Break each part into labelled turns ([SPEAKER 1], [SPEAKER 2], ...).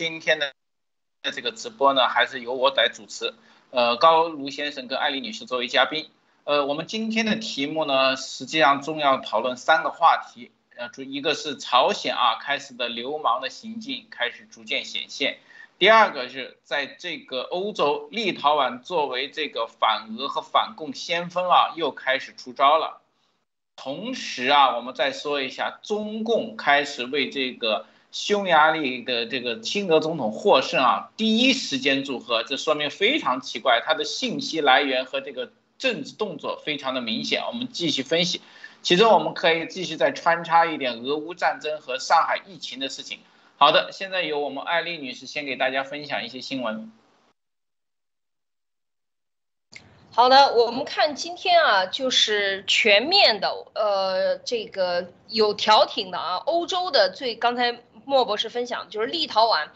[SPEAKER 1] 今天的这个直播呢，还是由我来主持。呃，高卢先生跟艾丽女士作为嘉宾。呃，我们今天的题目呢，实际上重要讨论三个话题。呃，主一个是朝鲜啊开始的流氓的行径开始逐渐显现。第二个是在这个欧洲，立陶宛作为这个反俄和反共先锋啊，又开始出招了。同时啊，我们再说一下，中共开始为这个匈牙利的这个亲俄总统获胜啊，第一时间祝贺，这说明非常奇怪，他的信息来源和这个政治动作非常的明显。我们继续分析，其中我们可以继续再穿插一点俄乌战争和上海疫情的事情。好的，现在由我们艾丽女士先给大家分享一些新闻。
[SPEAKER 2] 好的，我们看今天啊，就是全面的，呃，这个有调停的啊，欧洲的最刚才莫博士分享就是立陶宛。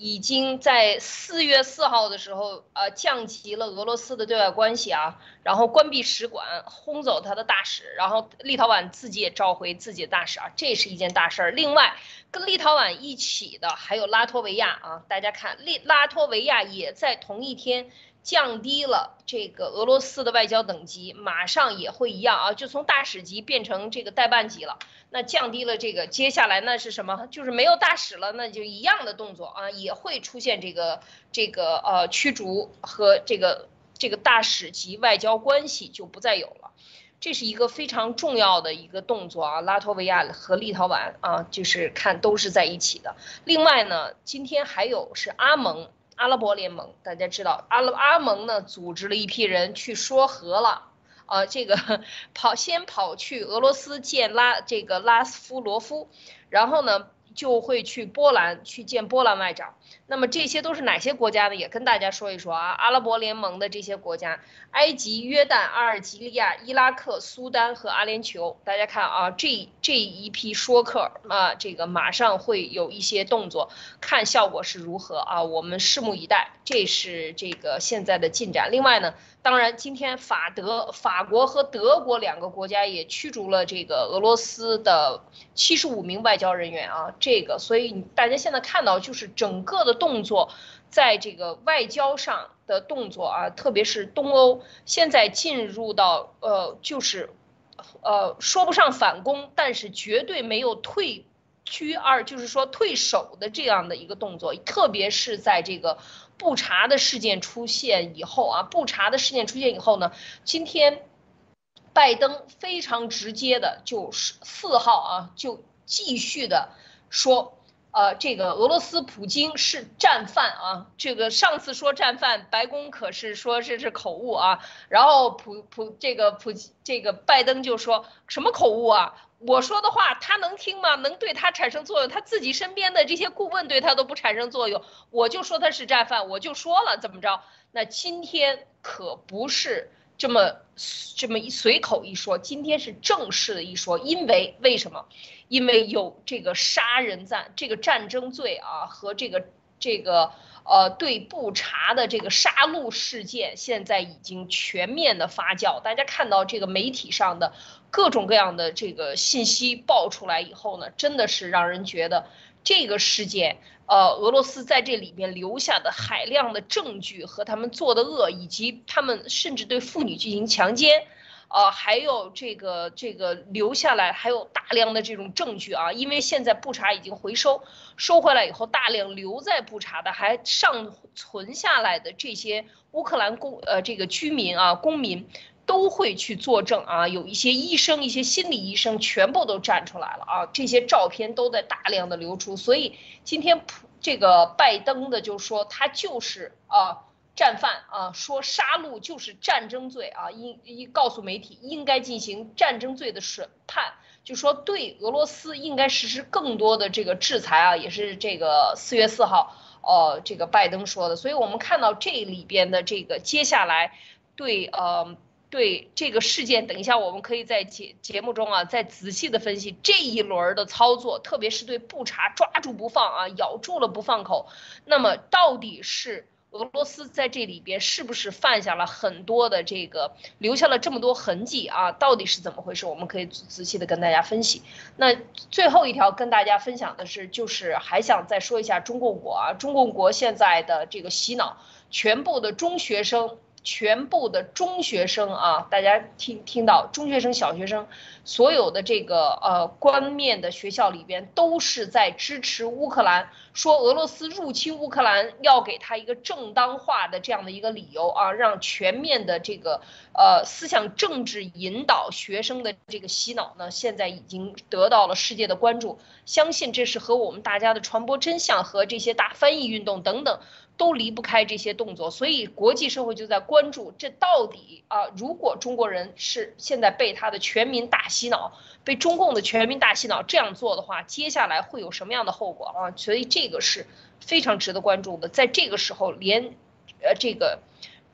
[SPEAKER 2] 已经在四月四号的时候，呃，降级了俄罗斯的对外关系啊，然后关闭使馆，轰走他的大使，然后立陶宛自己也召回自己的大使啊，这是一件大事儿。另外，跟立陶宛一起的还有拉脱维亚啊，大家看，立拉脱维亚也在同一天。降低了这个俄罗斯的外交等级，马上也会一样啊，就从大使级变成这个代办级了。那降低了这个，接下来那是什么？就是没有大使了，那就一样的动作啊，也会出现这个这个呃驱逐和这个这个大使级外交关系就不再有了。这是一个非常重要的一个动作啊，拉脱维亚和立陶宛啊，就是看都是在一起的。另外呢，今天还有是阿盟。阿拉伯联盟，大家知道，阿拉阿盟呢组织了一批人去说和了，啊，这个跑先跑去俄罗斯见拉这个拉斯夫罗夫，然后呢。就会去波兰去见波兰外长，那么这些都是哪些国家呢？也跟大家说一说啊，阿拉伯联盟的这些国家，埃及、约旦、阿尔及利亚、伊拉克、苏丹和阿联酋。大家看啊，这这一批说客啊，这个马上会有一些动作，看效果是如何啊，我们拭目以待。这是这个现在的进展。另外呢。当然，今天法德、法国和德国两个国家也驱逐了这个俄罗斯的七十五名外交人员啊，这个，所以大家现在看到就是整个的动作，在这个外交上的动作啊，特别是东欧现在进入到呃，就是，呃，说不上反攻，但是绝对没有退。居二就是说退守的这样的一个动作，特别是在这个不查的事件出现以后啊，不查的事件出现以后呢，今天拜登非常直接的就是四号啊，就继续的说。呃，这个俄罗斯普京是战犯啊！这个上次说战犯，白宫可是说这是口误啊。然后普普这个普这个拜登就说什么口误啊？我说的话他能听吗？能对他产生作用？他自己身边的这些顾问对他都不产生作用，我就说他是战犯，我就说了怎么着？那今天可不是这么这么一随口一说，今天是正式的一说，因为为什么？因为有这个杀人战这个战争罪啊，和这个这个呃对布查的这个杀戮事件，现在已经全面的发酵。大家看到这个媒体上的各种各样的这个信息爆出来以后呢，真的是让人觉得这个事件，呃，俄罗斯在这里面留下的海量的证据和他们做的恶，以及他们甚至对妇女进行强奸。呃，还有这个这个留下来还有大量的这种证据啊，因为现在布查已经回收收回来以后，大量留在布查的还尚存下来的这些乌克兰公呃这个居民啊公民都会去作证啊，有一些医生一些心理医生全部都站出来了啊，这些照片都在大量的流出，所以今天普这个拜登的就说他就是啊。战犯啊，说杀戮就是战争罪啊，应应告诉媒体应该进行战争罪的审判，就说对俄罗斯应该实施更多的这个制裁啊，也是这个四月四号，呃，这个拜登说的。所以我们看到这里边的这个接下来对呃对这个事件，等一下我们可以在节节目中啊再仔细的分析这一轮的操作，特别是对布查抓住不放啊，咬住了不放口，那么到底是？俄罗斯在这里边是不是犯下了很多的这个，留下了这么多痕迹啊？到底是怎么回事？我们可以仔细的跟大家分析。那最后一条跟大家分享的是，就是还想再说一下中共国啊，中共国现在的这个洗脑，全部的中学生。全部的中学生啊，大家听听到中学生、小学生，所有的这个呃官面的学校里边都是在支持乌克兰，说俄罗斯入侵乌克兰要给他一个正当化的这样的一个理由啊，让全面的这个呃思想政治引导学生的这个洗脑呢，现在已经得到了世界的关注，相信这是和我们大家的传播真相和这些大翻译运动等等。都离不开这些动作，所以国际社会就在关注这到底啊，如果中国人是现在被他的全民大洗脑，被中共的全民大洗脑这样做的话，接下来会有什么样的后果啊？所以这个是非常值得关注的。在这个时候，连呃这个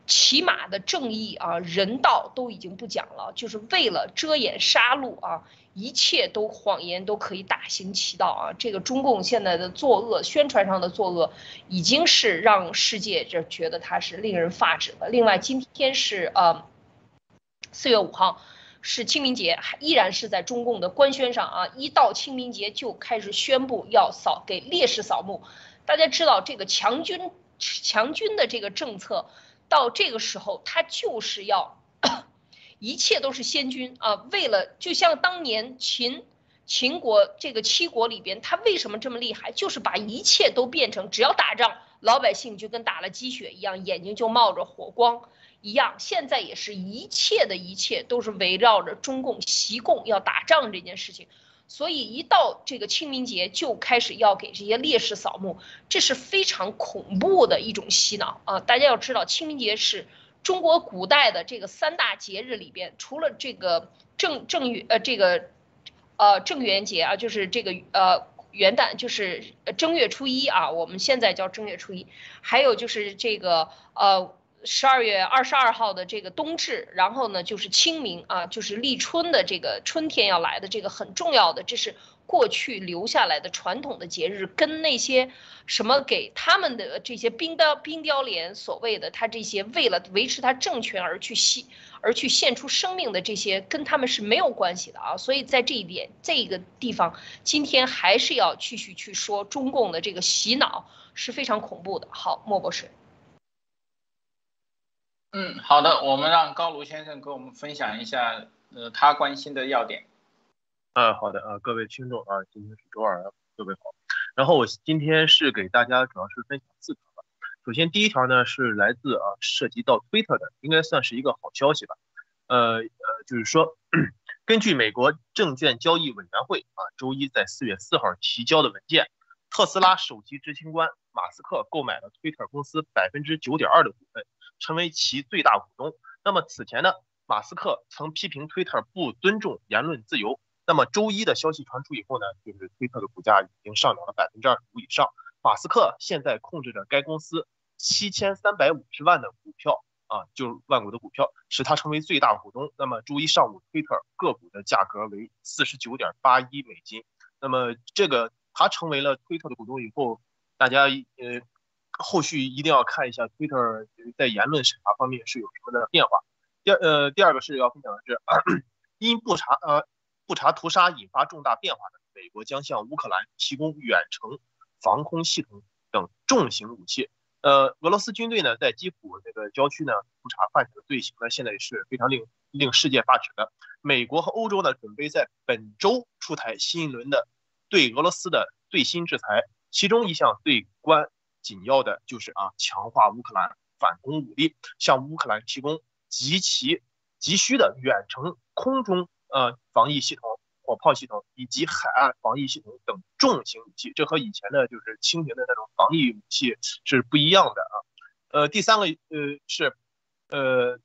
[SPEAKER 2] 起码的正义啊、人道都已经不讲了，就是为了遮掩杀戮啊。一切都谎言都可以大行其道啊！这个中共现在的作恶，宣传上的作恶，已经是让世界这觉得它是令人发指的。另外，今天是呃四月五号，是清明节，还依然是在中共的官宣上啊，一到清明节就开始宣布要扫给烈士扫墓。大家知道这个强军强军的这个政策，到这个时候他就是要。一切都是先军啊！为了就像当年秦秦国这个七国里边，他为什么这么厉害？就是把一切都变成，只要打仗，老百姓就跟打了鸡血一样，眼睛就冒着火光一样。现在也是一切的一切都是围绕着中共习共要打仗这件事情，所以一到这个清明节就开始要给这些烈士扫墓，这是非常恐怖的一种洗脑啊！大家要知道，清明节是。中国古代的这个三大节日里边，除了这个正正月呃这个，呃正元节啊，就是这个呃元旦，就是正月初一啊，我们现在叫正月初一，还有就是这个呃十二月二十二号的这个冬至，然后呢就是清明啊，就是立春的这个春天要来的这个很重要的，这是。过去留下来的传统的节日，跟那些什么给他们的这些冰雕冰雕连所谓的他这些为了维持他政权而去牺而去献出生命的这些，跟他们是没有关系的啊。所以在这一点这个地方，今天还是要继续去说中共的这个洗脑是非常恐怖的。好，莫博士。
[SPEAKER 1] 嗯，好的，我们让高卢先生跟我们分享一下，呃，他关心的要点。
[SPEAKER 3] 啊，好的啊，各位听众啊，今天是周二，各位好。然后我今天是给大家主要是分享四条吧。首先第一条呢是来自啊涉及到推特的，应该算是一个好消息吧。呃呃，就是说，根据美国证券交易委员会啊周一在四月四号提交的文件，特斯拉首席执行官马斯克购买了推特公司百分之九点二的股份，成为其最大股东。那么此前呢，马斯克曾批评推特不尊重言论自由。那么周一的消息传出以后呢，就是推特的股价已经上涨了百分之二十五以上。马斯克现在控制着该公司七千三百五十万的股票啊，就是万股的股票，使他成为最大股东。那么周一上午，推特个股的价格为四十九点八一美金。那么这个他成为了推特的股东以后，大家呃后续一定要看一下 Twitter 在言论审查方面是有什么的变化。第二呃第二个是要分享的是，因不查呃。布查屠杀引发重大变化的美国将向乌克兰提供远程防空系统等重型武器。呃，俄罗斯军队呢，在基辅这个郊区呢，不查犯下的罪行呢，现在是非常令令世界发指的。美国和欧洲呢，准备在本周出台新一轮的对俄罗斯的最新制裁，其中一项对关紧要的就是啊，强化乌克兰反攻武力，向乌克兰提供极其急需的远程空中。呃，防疫系统、火炮系统以及海岸防疫系统等重型武器，这和以前的就是轻型的那种防疫武器是不一样的啊。呃，第三个呃是，呃，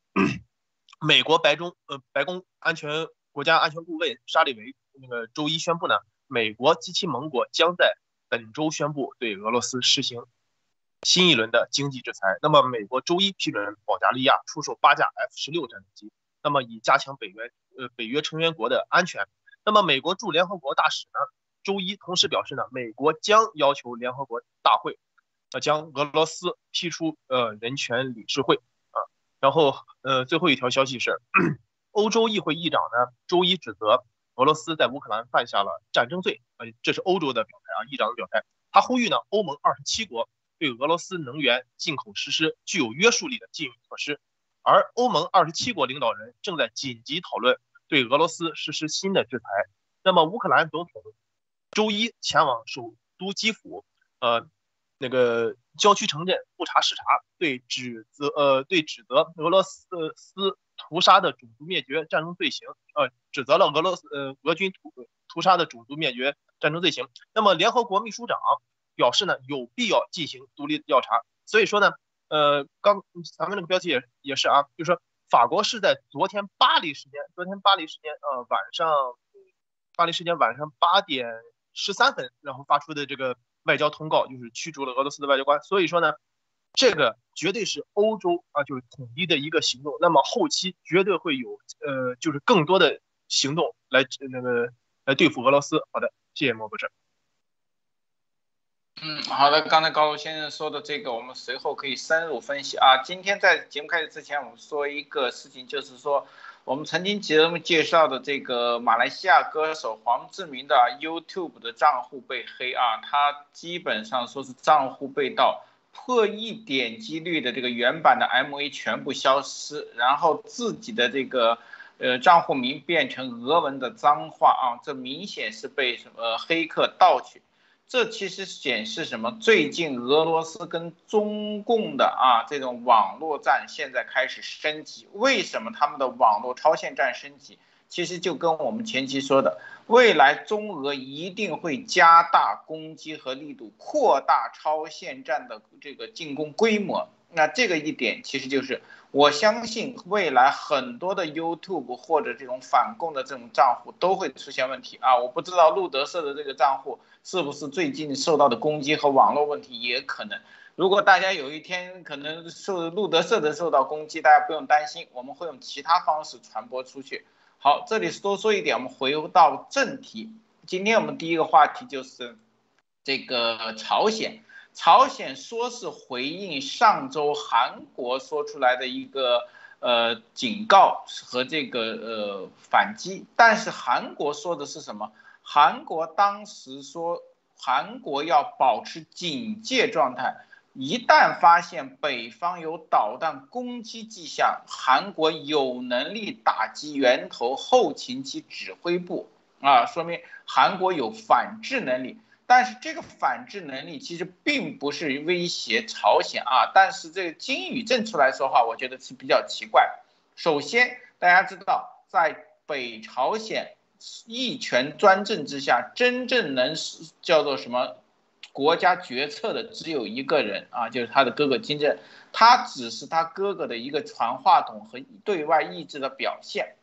[SPEAKER 3] 美国白中呃白宫安全国家安全顾问沙利维那个周一宣布呢，美国及其盟国将在本周宣布对俄罗斯实行新一轮的经济制裁。那么，美国周一批准保加利亚出售八架 F 十六战斗机，那么以加强北约。呃，北约成员国的安全。那么，美国驻联合国大使呢，周一同时表示呢，美国将要求联合国大会呃将俄罗斯踢出呃人权理事会啊。然后呃最后一条消息是，欧洲议会议长呢周一指责俄罗斯在乌克兰犯下了战争罪，呃这是欧洲的表态啊，议长的表态。他呼吁呢欧盟二十七国对俄罗斯能源进口实施具有约束力的禁运措施，而欧盟二十七国领导人正在紧急讨论对俄罗斯实施新的制裁。那么乌克兰总统周一前往首都基辅，呃，那个郊区城镇复查视察，对指责呃对指责俄罗斯呃斯屠杀的种族灭绝战争罪行，呃，指责了俄罗斯呃俄军屠屠杀的种族灭绝战争罪行。那么联合国秘书长表示呢，有必要进行独立调查。所以说呢，呃，刚咱们这个标题也也是啊，就是说法国是在昨天巴黎时间，昨天巴黎时间呃晚上。巴黎时间晚上八点十三分，然后发出的这个外交通告就是驱逐了俄罗斯的外交官。所以说呢，这个绝对是欧洲啊，就是统一的一个行动。那么后期绝对会有呃，就是更多的行动来那个来对付俄罗斯。好的，谢谢莫博士。
[SPEAKER 1] 嗯，好的，刚才高先生说的这个，我们随后可以深入分析啊。今天在节目开始之前，我们说一个事情，就是说。我们曾经节目介绍的这个马来西亚歌手黄志明的 YouTube 的账户被黑啊，他基本上说是账户被盗，破亿点击率的这个原版的 MV 全部消失，然后自己的这个呃账户名变成俄文的脏话啊，这明显是被什么黑客盗取。这其实显示什么？最近俄罗斯跟中共的啊这种网络战现在开始升级。为什么他们的网络超限战升级？其实就跟我们前期说的，未来中俄一定会加大攻击和力度，扩大超限战的这个进攻规模。那这个一点其实就是，我相信未来很多的 YouTube 或者这种反共的这种账户都会出现问题啊！我不知道路德社的这个账户。是不是最近受到的攻击和网络问题也可能？如果大家有一天可能受路德社的受到攻击，大家不用担心，我们会用其他方式传播出去。好，这里多说一点，我们回到正题。今天我们第一个话题就是这个朝鲜。朝鲜说是回应上周韩国说出来的一个呃警告和这个呃反击，但是韩国说的是什么？韩国当时说，韩国要保持警戒状态，一旦发现北方有导弹攻击迹象，韩国有能力打击源头后勤及指挥部啊，说明韩国有反制能力。但是这个反制能力其实并不是威胁朝鲜啊。但是这个金宇镇出来说话，我觉得是比较奇怪。首先，大家知道，在北朝鲜。一权专政之下，真正能叫做什么国家决策的只有一个人啊，就是他的哥哥金正，他只是他哥哥的一个传话筒和对外意志的表现。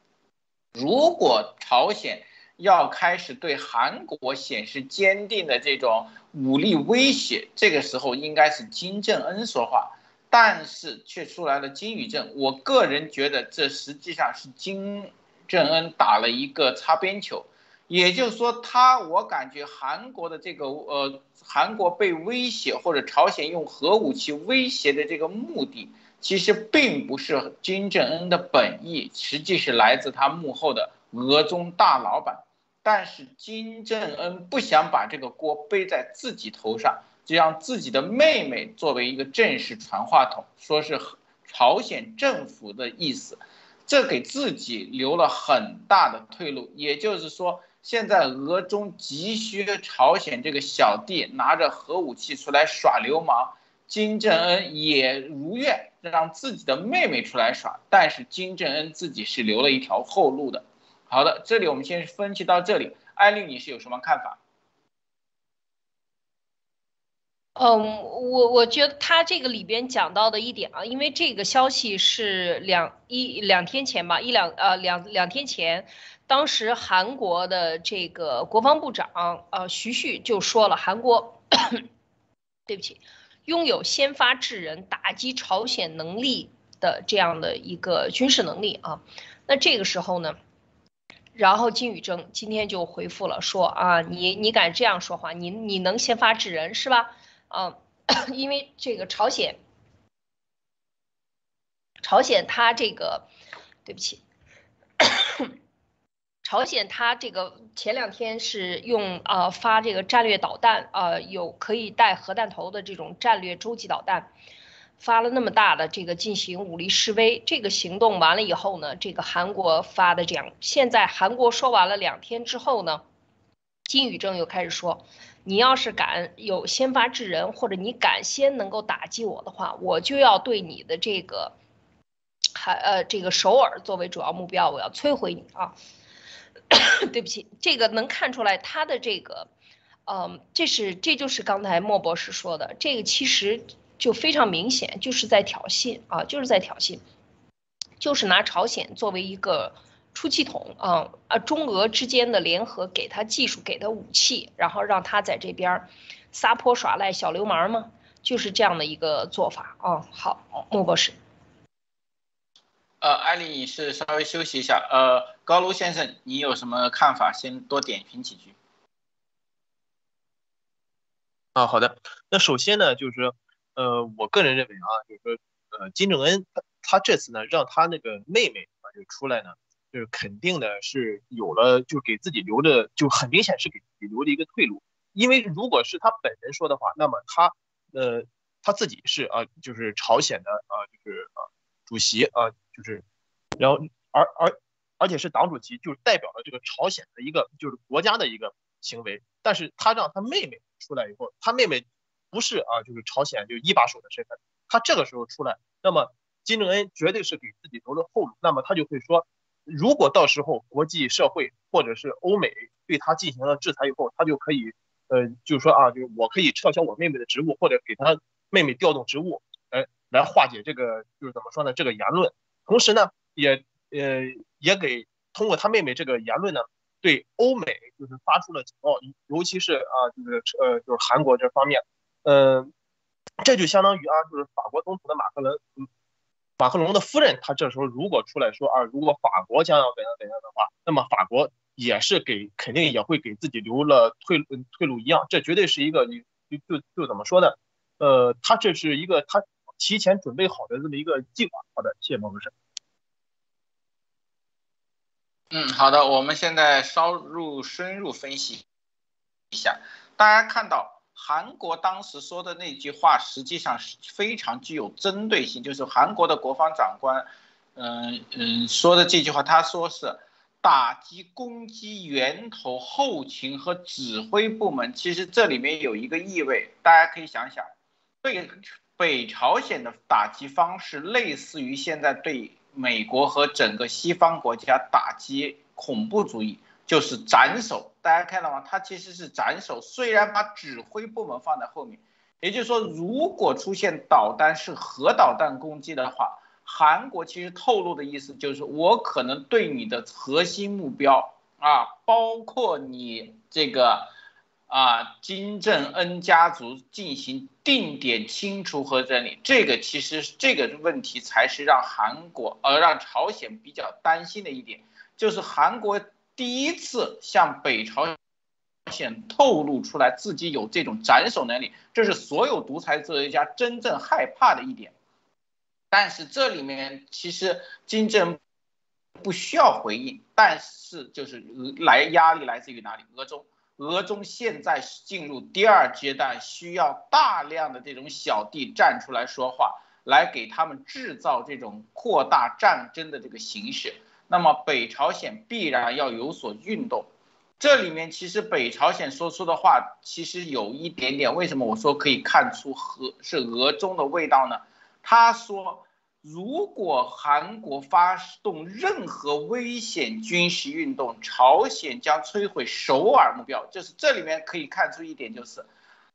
[SPEAKER 1] 如果朝鲜要开始对韩国显示坚定的这种武力威胁，这个时候应该是金正恩说话，但是却出来了金宇镇。我个人觉得这实际上是金。正恩打了一个擦边球，也就是说，他我感觉韩国的这个呃，韩国被威胁或者朝鲜用核武器威胁的这个目的，其实并不是金正恩的本意，实际是来自他幕后的俄中大老板。但是金正恩不想把这个锅背在自己头上，就让自己的妹妹作为一个正式传话筒，说是朝鲜政府的意思。这给自己留了很大的退路，也就是说，现在俄中急需朝鲜这个小弟拿着核武器出来耍流氓，金正恩也如愿让自己的妹妹出来耍，但是金正恩自己是留了一条后路的。好的，这里我们先分析到这里，艾丽你是有什么看法？
[SPEAKER 2] 嗯，我我觉得他这个里边讲到的一点啊，因为这个消息是两一两天前吧，一两呃两两天前，当时韩国的这个国防部长呃徐旭就说了，韩国 对不起，拥有先发制人、打击朝鲜能力的这样的一个军事能力啊。那这个时候呢，然后金宇正今天就回复了说啊，你你敢这样说话，你你能先发制人是吧？嗯，因为这个朝鲜，朝鲜它这个，对不起。朝鲜它这个前两天是用啊发这个战略导弹啊有可以带核弹头的这种战略洲际导弹，发了那么大的这个进行武力示威，这个行动完了以后呢，这个韩国发的这样，现在韩国说完了两天之后呢，金宇正又开始说，你要是敢有先发制人，或者你敢先能够打击我的话，我就要对你的这个，还呃这个首尔作为主要目标，我要摧毁你啊。对不起，这个能看出来他的这个，嗯，这是这就是刚才莫博士说的，这个其实就非常明显，就是在挑衅啊，就是在挑衅，就是拿朝鲜作为一个出气筒啊啊，中俄之间的联合，给他技术，给他武器，然后让他在这边撒泼耍赖小流氓吗？就是这样的一个做法啊。好，莫博士。
[SPEAKER 1] 呃，艾丽女士稍微休息一下。呃，高卢先生，你有什么看法？先多点评几句。
[SPEAKER 3] 啊，好的。那首先呢，就是说，呃，我个人认为啊，就是说，呃，金正恩他他这次呢，让他那个妹妹啊就出来呢，就是肯定的是有了，就给自己留的，就很明显是给自己留了一个退路。因为如果是他本人说的话，那么他呃他自己是啊，就是朝鲜的啊，就是啊主席啊。就是，然后而而而且是党主席，就是代表了这个朝鲜的一个就是国家的一个行为。但是他让他妹妹出来以后，他妹妹不是啊，就是朝鲜就一把手的身份。他这个时候出来，那么金正恩绝对是给自己留了后路。那么他就会说，如果到时候国际社会或者是欧美对他进行了制裁以后，他就可以呃，就是说啊，就是我可以撤销我妹妹的职务，或者给他妹妹调动职务，来来化解这个就是怎么说呢？这个言论。同时呢，也呃也给通过他妹妹这个言论呢，对欧美就是发出了警告，尤其是啊就是呃就是韩国这方面，嗯，这就相当于啊就是法国总统的马克龙，马克龙的夫人，他这时候如果出来说啊，如果法国将要怎样怎样的话，那么法国也是给肯定也会给自己留了退退路一样，这绝对是一个你就就就怎么说呢？呃，他这是一个他。提前准备好的这么一个计划。好的，谢谢毛博士。
[SPEAKER 1] 嗯，好的，我们现在稍入深入分析一下。大家看到韩国当时说的那句话，实际上是非常具有针对性。就是韩国的国防长官，嗯嗯说的这句话，他说是打击攻击源头、后勤和指挥部门。其实这里面有一个意味，大家可以想想，对。北朝鲜的打击方式类似于现在对美国和整个西方国家打击恐怖主义，就是斩首。大家看到吗？它其实是斩首，虽然把指挥部门放在后面。也就是说，如果出现导弹是核导弹攻击的话，韩国其实透露的意思就是，我可能对你的核心目标啊，包括你这个。啊，金正恩家族进行定点清除和整理，这个其实这个问题才是让韩国呃让朝鲜比较担心的一点，就是韩国第一次向北朝鲜透露出来自己有这种斩首能力，这是所有独裁哲学家真正害怕的一点。但是这里面其实金正不需要回应，但是就是来压力来自于哪里？俄中。俄中现在进入第二阶段，需要大量的这种小弟站出来说话，来给他们制造这种扩大战争的这个形势。那么北朝鲜必然要有所运动。这里面其实北朝鲜说出的话，其实有一点点，为什么我说可以看出和是俄中的味道呢？他说。如果韩国发动任何危险军事运动，朝鲜将摧毁首尔目标。就是这里面可以看出一点，就是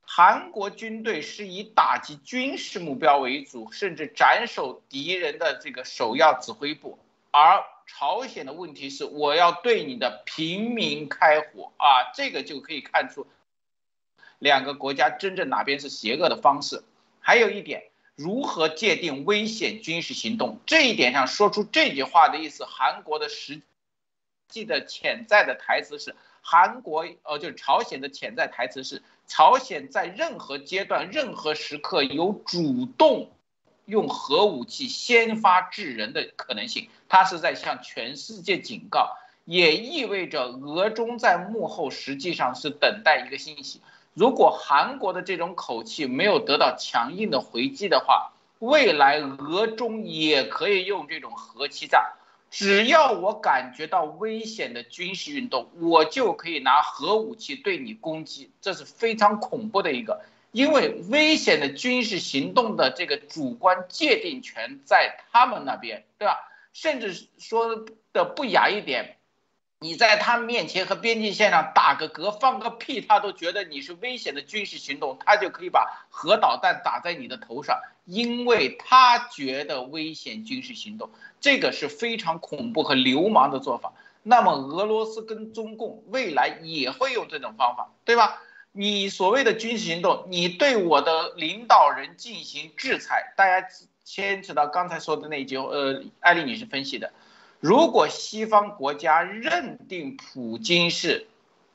[SPEAKER 1] 韩国军队是以打击军事目标为主，甚至斩首敌人的这个首要指挥部。而朝鲜的问题是，我要对你的平民开火啊！这个就可以看出两个国家真正哪边是邪恶的方式。还有一点。如何界定危险军事行动？这一点上说出这句话的意思，韩国的实际的潜在的台词是：韩国呃就是朝鲜的潜在台词是，朝鲜在任何阶段、任何时刻有主动用核武器先发制人的可能性，他是在向全世界警告，也意味着俄中在幕后实际上是等待一个信息。如果韩国的这种口气没有得到强硬的回击的话，未来俄中也可以用这种核欺诈。只要我感觉到危险的军事运动，我就可以拿核武器对你攻击。这是非常恐怖的一个，因为危险的军事行动的这个主观界定权在他们那边，对吧？甚至说的不雅一点。你在他面前和边境线上打个嗝、放个屁，他都觉得你是危险的军事行动，他就可以把核导弹打在你的头上，因为他觉得危险军事行动，这个是非常恐怖和流氓的做法。那么俄罗斯跟中共未来也会用这种方法，对吧？你所谓的军事行动，你对我的领导人进行制裁，大家牵扯到刚才说的那句，呃，艾丽女士分析的。如果西方国家认定普京是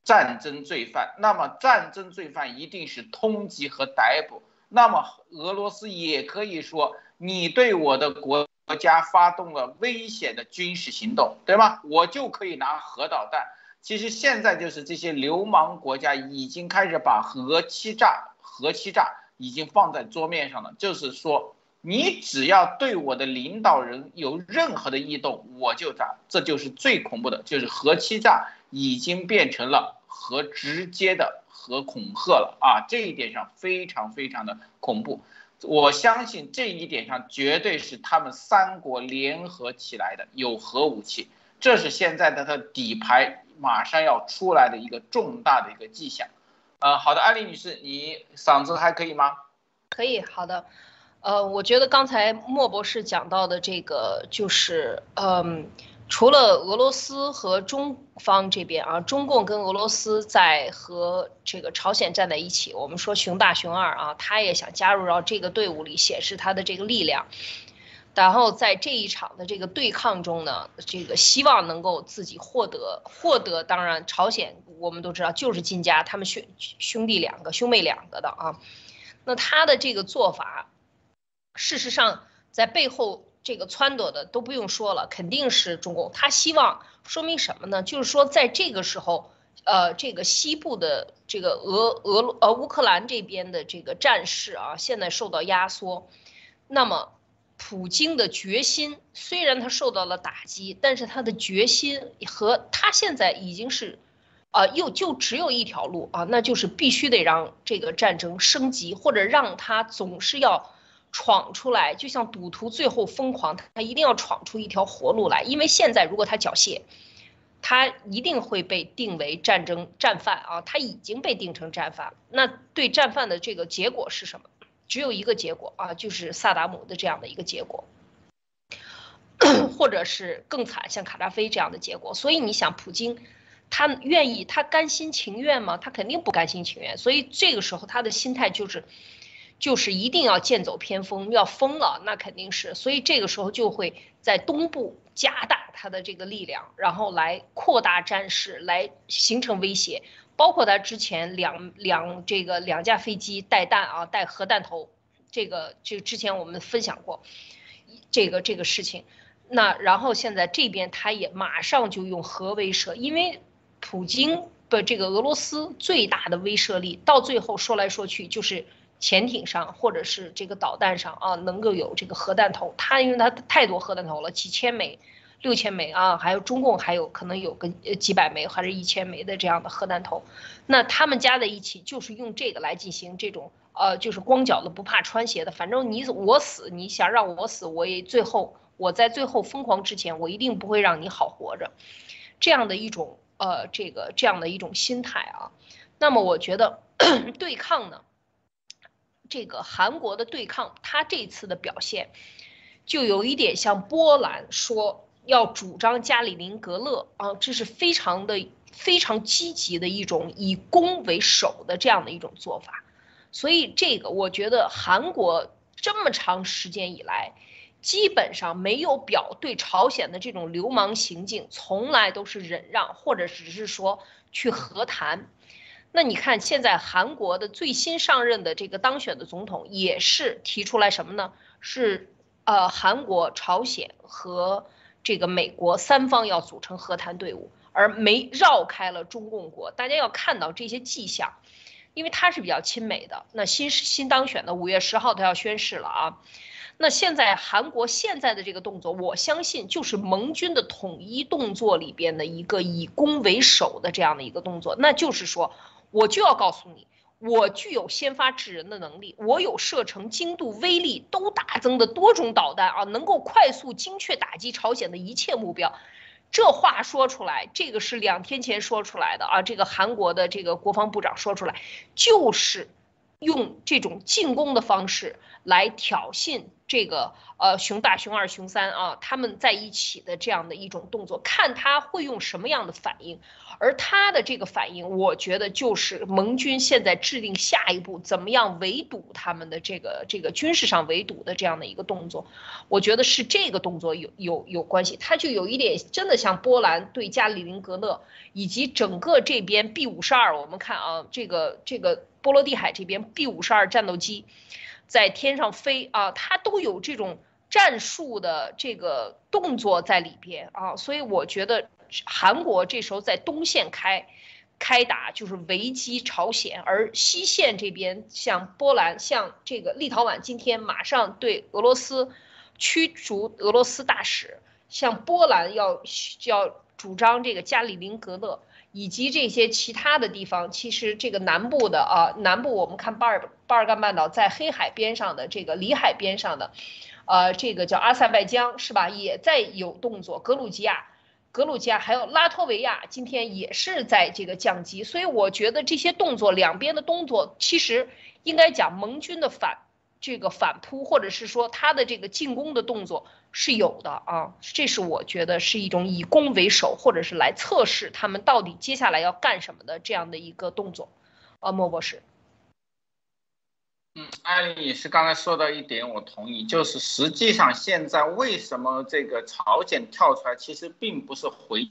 [SPEAKER 1] 战争罪犯，那么战争罪犯一定是通缉和逮捕。那么俄罗斯也可以说，你对我的国家发动了危险的军事行动，对吗？我就可以拿核导弹。其实现在就是这些流氓国家已经开始把核欺诈、核欺诈已经放在桌面上了，就是说。你只要对我的领导人有任何的异动，我就炸，这就是最恐怖的，就是核欺诈已经变成了核直接的核恐吓了啊！这一点上非常非常的恐怖，我相信这一点上绝对是他们三国联合起来的，有核武器，这是现在的它底牌马上要出来的一个重大的一个迹象。呃，好的，安丽女士，你嗓子还可以吗？
[SPEAKER 2] 可以，好的。呃，我觉得刚才莫博士讲到的这个，就是，嗯，除了俄罗斯和中方这边啊，中共跟俄罗斯在和这个朝鲜站在一起，我们说熊大熊二啊，他也想加入到这个队伍里，显示他的这个力量，然后在这一场的这个对抗中呢，这个希望能够自己获得获得，当然朝鲜我们都知道就是金家，他们兄兄弟两个兄妹两个的啊，那他的这个做法。事实上，在背后这个撺掇的都不用说了，肯定是中共。他希望说明什么呢？就是说，在这个时候，呃，这个西部的这个俄俄呃乌克兰这边的这个战事啊，现在受到压缩。那么，普京的决心虽然他受到了打击，但是他的决心和他现在已经是，啊，又就只有一条路啊，那就是必须得让这个战争升级，或者让他总是要。闯出来，就像赌徒最后疯狂，他一定要闯出一条活路来。因为现在如果他缴械，他一定会被定为战争战犯啊！他已经被定成战犯。那对战犯的这个结果是什么？只有一个结果啊，就是萨达姆的这样的一个结果，或者是更惨，像卡扎菲这样的结果。所以你想，普京他愿意，他甘心情愿吗？他肯定不甘心情愿。所以这个时候他的心态就是。就是一定要剑走偏锋，要疯了，那肯定是，所以这个时候就会在东部加大他的这个力量，然后来扩大战事，来形成威胁。包括他之前两两这个两架飞机带弹啊，带核弹头，这个就之前我们分享过，这个这个事情。那然后现在这边他也马上就用核威慑，因为普京的这个俄罗斯最大的威慑力，到最后说来说去就是。潜艇上或者是这个导弹上啊，能够有这个核弹头，他因为他太多核弹头了，几千枚、六千枚啊，还有中共还有可能有个呃几百枚，还是一千枚的这样的核弹头，那他们加在一起就是用这个来进行这种呃，就是光脚的不怕穿鞋的，反正你我死，你想让我死，我也最后我在最后疯狂之前，我一定不会让你好活着，这样的一种呃这个这样的一种心态啊，那么我觉得 对抗呢。这个韩国的对抗，他这次的表现，就有一点像波兰说要主张加里宁格勒啊，这是非常的非常积极的一种以攻为守的这样的一种做法。所以这个我觉得韩国这么长时间以来，基本上没有表对朝鲜的这种流氓行径，从来都是忍让，或者只是说去和谈。那你看，现在韩国的最新上任的这个当选的总统也是提出来什么呢？是呃，韩国、朝鲜和这个美国三方要组成和谈队伍，而没绕开了中共国。大家要看到这些迹象，因为他是比较亲美的。那新新当选的五月十号他要宣誓了啊。那现在韩国现在的这个动作，我相信就是盟军的统一动作里边的一个以攻为守的这样的一个动作。那就是说，我就要告诉你，我具有先发制人的能力，我有射程、精度、威力都大增的多种导弹啊，能够快速、精确打击朝鲜的一切目标。这话说出来，这个是两天前说出来的啊，这个韩国的这个国防部长说出来，就是用这种进攻的方式来挑衅。这个呃，熊大、熊二、熊三啊，他们在一起的这样的一种动作，看他会用什么样的反应，而他的这个反应，我觉得就是盟军现在制定下一步怎么样围堵他们的这个这个军事上围堵的这样的一个动作，我觉得是这个动作有有有关系，他就有一点真的像波兰对加里宁格勒以及整个这边 B 五十二，我们看啊，这个这个波罗的海这边 B 五十二战斗机。在天上飞啊，它都有这种战术的这个动作在里边啊，所以我觉得韩国这时候在东线开开打就是围击朝鲜，而西线这边像波兰、像这个立陶宛，今天马上对俄罗斯驱逐俄罗斯大使，像波兰要要主张这个加里宁格勒。以及这些其他的地方，其实这个南部的啊，南部我们看巴尔巴尔干半岛在黑海边上的这个里海边上的，呃，这个叫阿塞拜疆是吧？也在有动作。格鲁吉亚、格鲁吉亚还有拉脱维亚今天也是在这个降级，所以我觉得这些动作，两边的动作，其实应该讲盟军的反。这个反扑，或者是说他的这个进攻的动作是有的啊，这是我觉得是一种以攻为守，或者是来测试他们到底接下来要干什么的这样的一个动作，啊，莫博士。
[SPEAKER 1] 嗯，艾丽女士刚才说的一点我同意，就是实际上现在为什么这个朝鲜跳出来，其实并不是回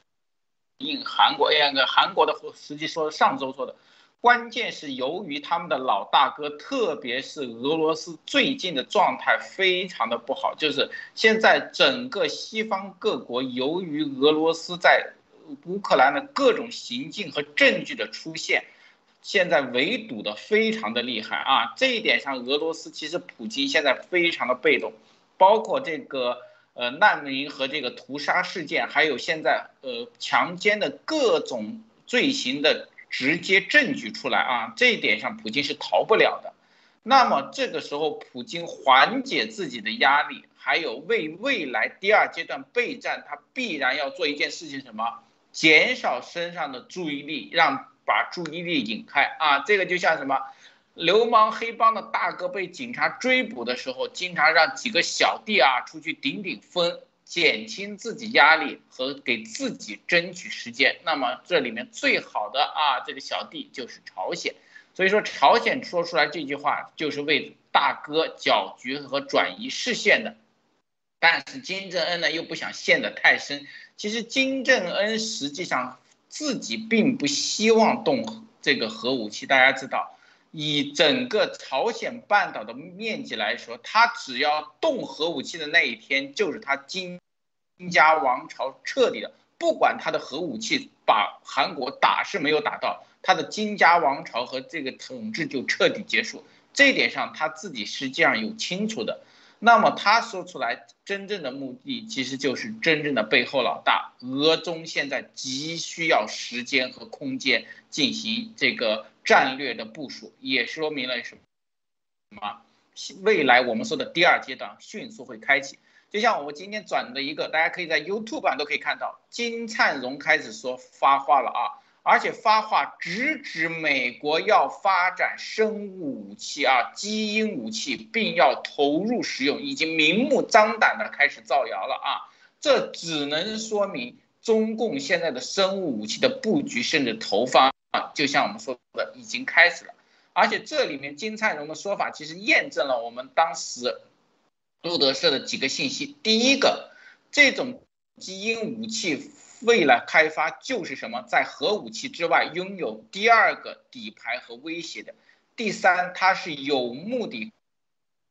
[SPEAKER 1] 应韩国，那个韩国的实际说上周说的。关键是由于他们的老大哥，特别是俄罗斯最近的状态非常的不好，就是现在整个西方各国由于俄罗斯在乌克兰的各种行径和证据的出现，现在围堵的非常的厉害啊！这一点上，俄罗斯其实普京现在非常的被动，包括这个呃难民和这个屠杀事件，还有现在呃强奸的各种罪行的。直接证据出来啊，这一点上普京是逃不了的。那么这个时候，普京缓解自己的压力，还有为未来第二阶段备战，他必然要做一件事情，什么？减少身上的注意力，让把注意力引开啊。这个就像什么？流氓黑帮的大哥被警察追捕的时候，经常让几个小弟啊出去顶顶风。减轻自己压力和给自己争取时间，那么这里面最好的啊，这个小弟就是朝鲜。所以说，朝鲜说出来这句话就是为大哥搅局和转移视线的。但是金正恩呢，又不想陷得太深。其实金正恩实际上自己并不希望动这个核武器。大家知道。以整个朝鲜半岛的面积来说，他只要动核武器的那一天，就是他金家王朝彻底的，不管他的核武器把韩国打是没有打到，他的金家王朝和这个统治就彻底结束。这一点上他自己实际上有清楚的。那么他说出来真正的目的，其实就是真正的背后老大，俄中现在急需要时间和空间进行这个。战略的部署也说明了什么？未来我们说的第二阶段迅速会开启。就像我们今天转的一个，大家可以在 YouTube 上都可以看到，金灿荣开始说发话了啊，而且发话直指美国要发展生物武器啊，基因武器，并要投入使用，已经明目张胆的开始造谣了啊。这只能说明中共现在的生物武器的布局甚至投放啊。就像我们说的，已经开始了，而且这里面金灿荣的说法其实验证了我们当时，路德社的几个信息。第一个，这种基因武器未来开发就是什么，在核武器之外拥有第二个底牌和威胁的。第三，它是有目的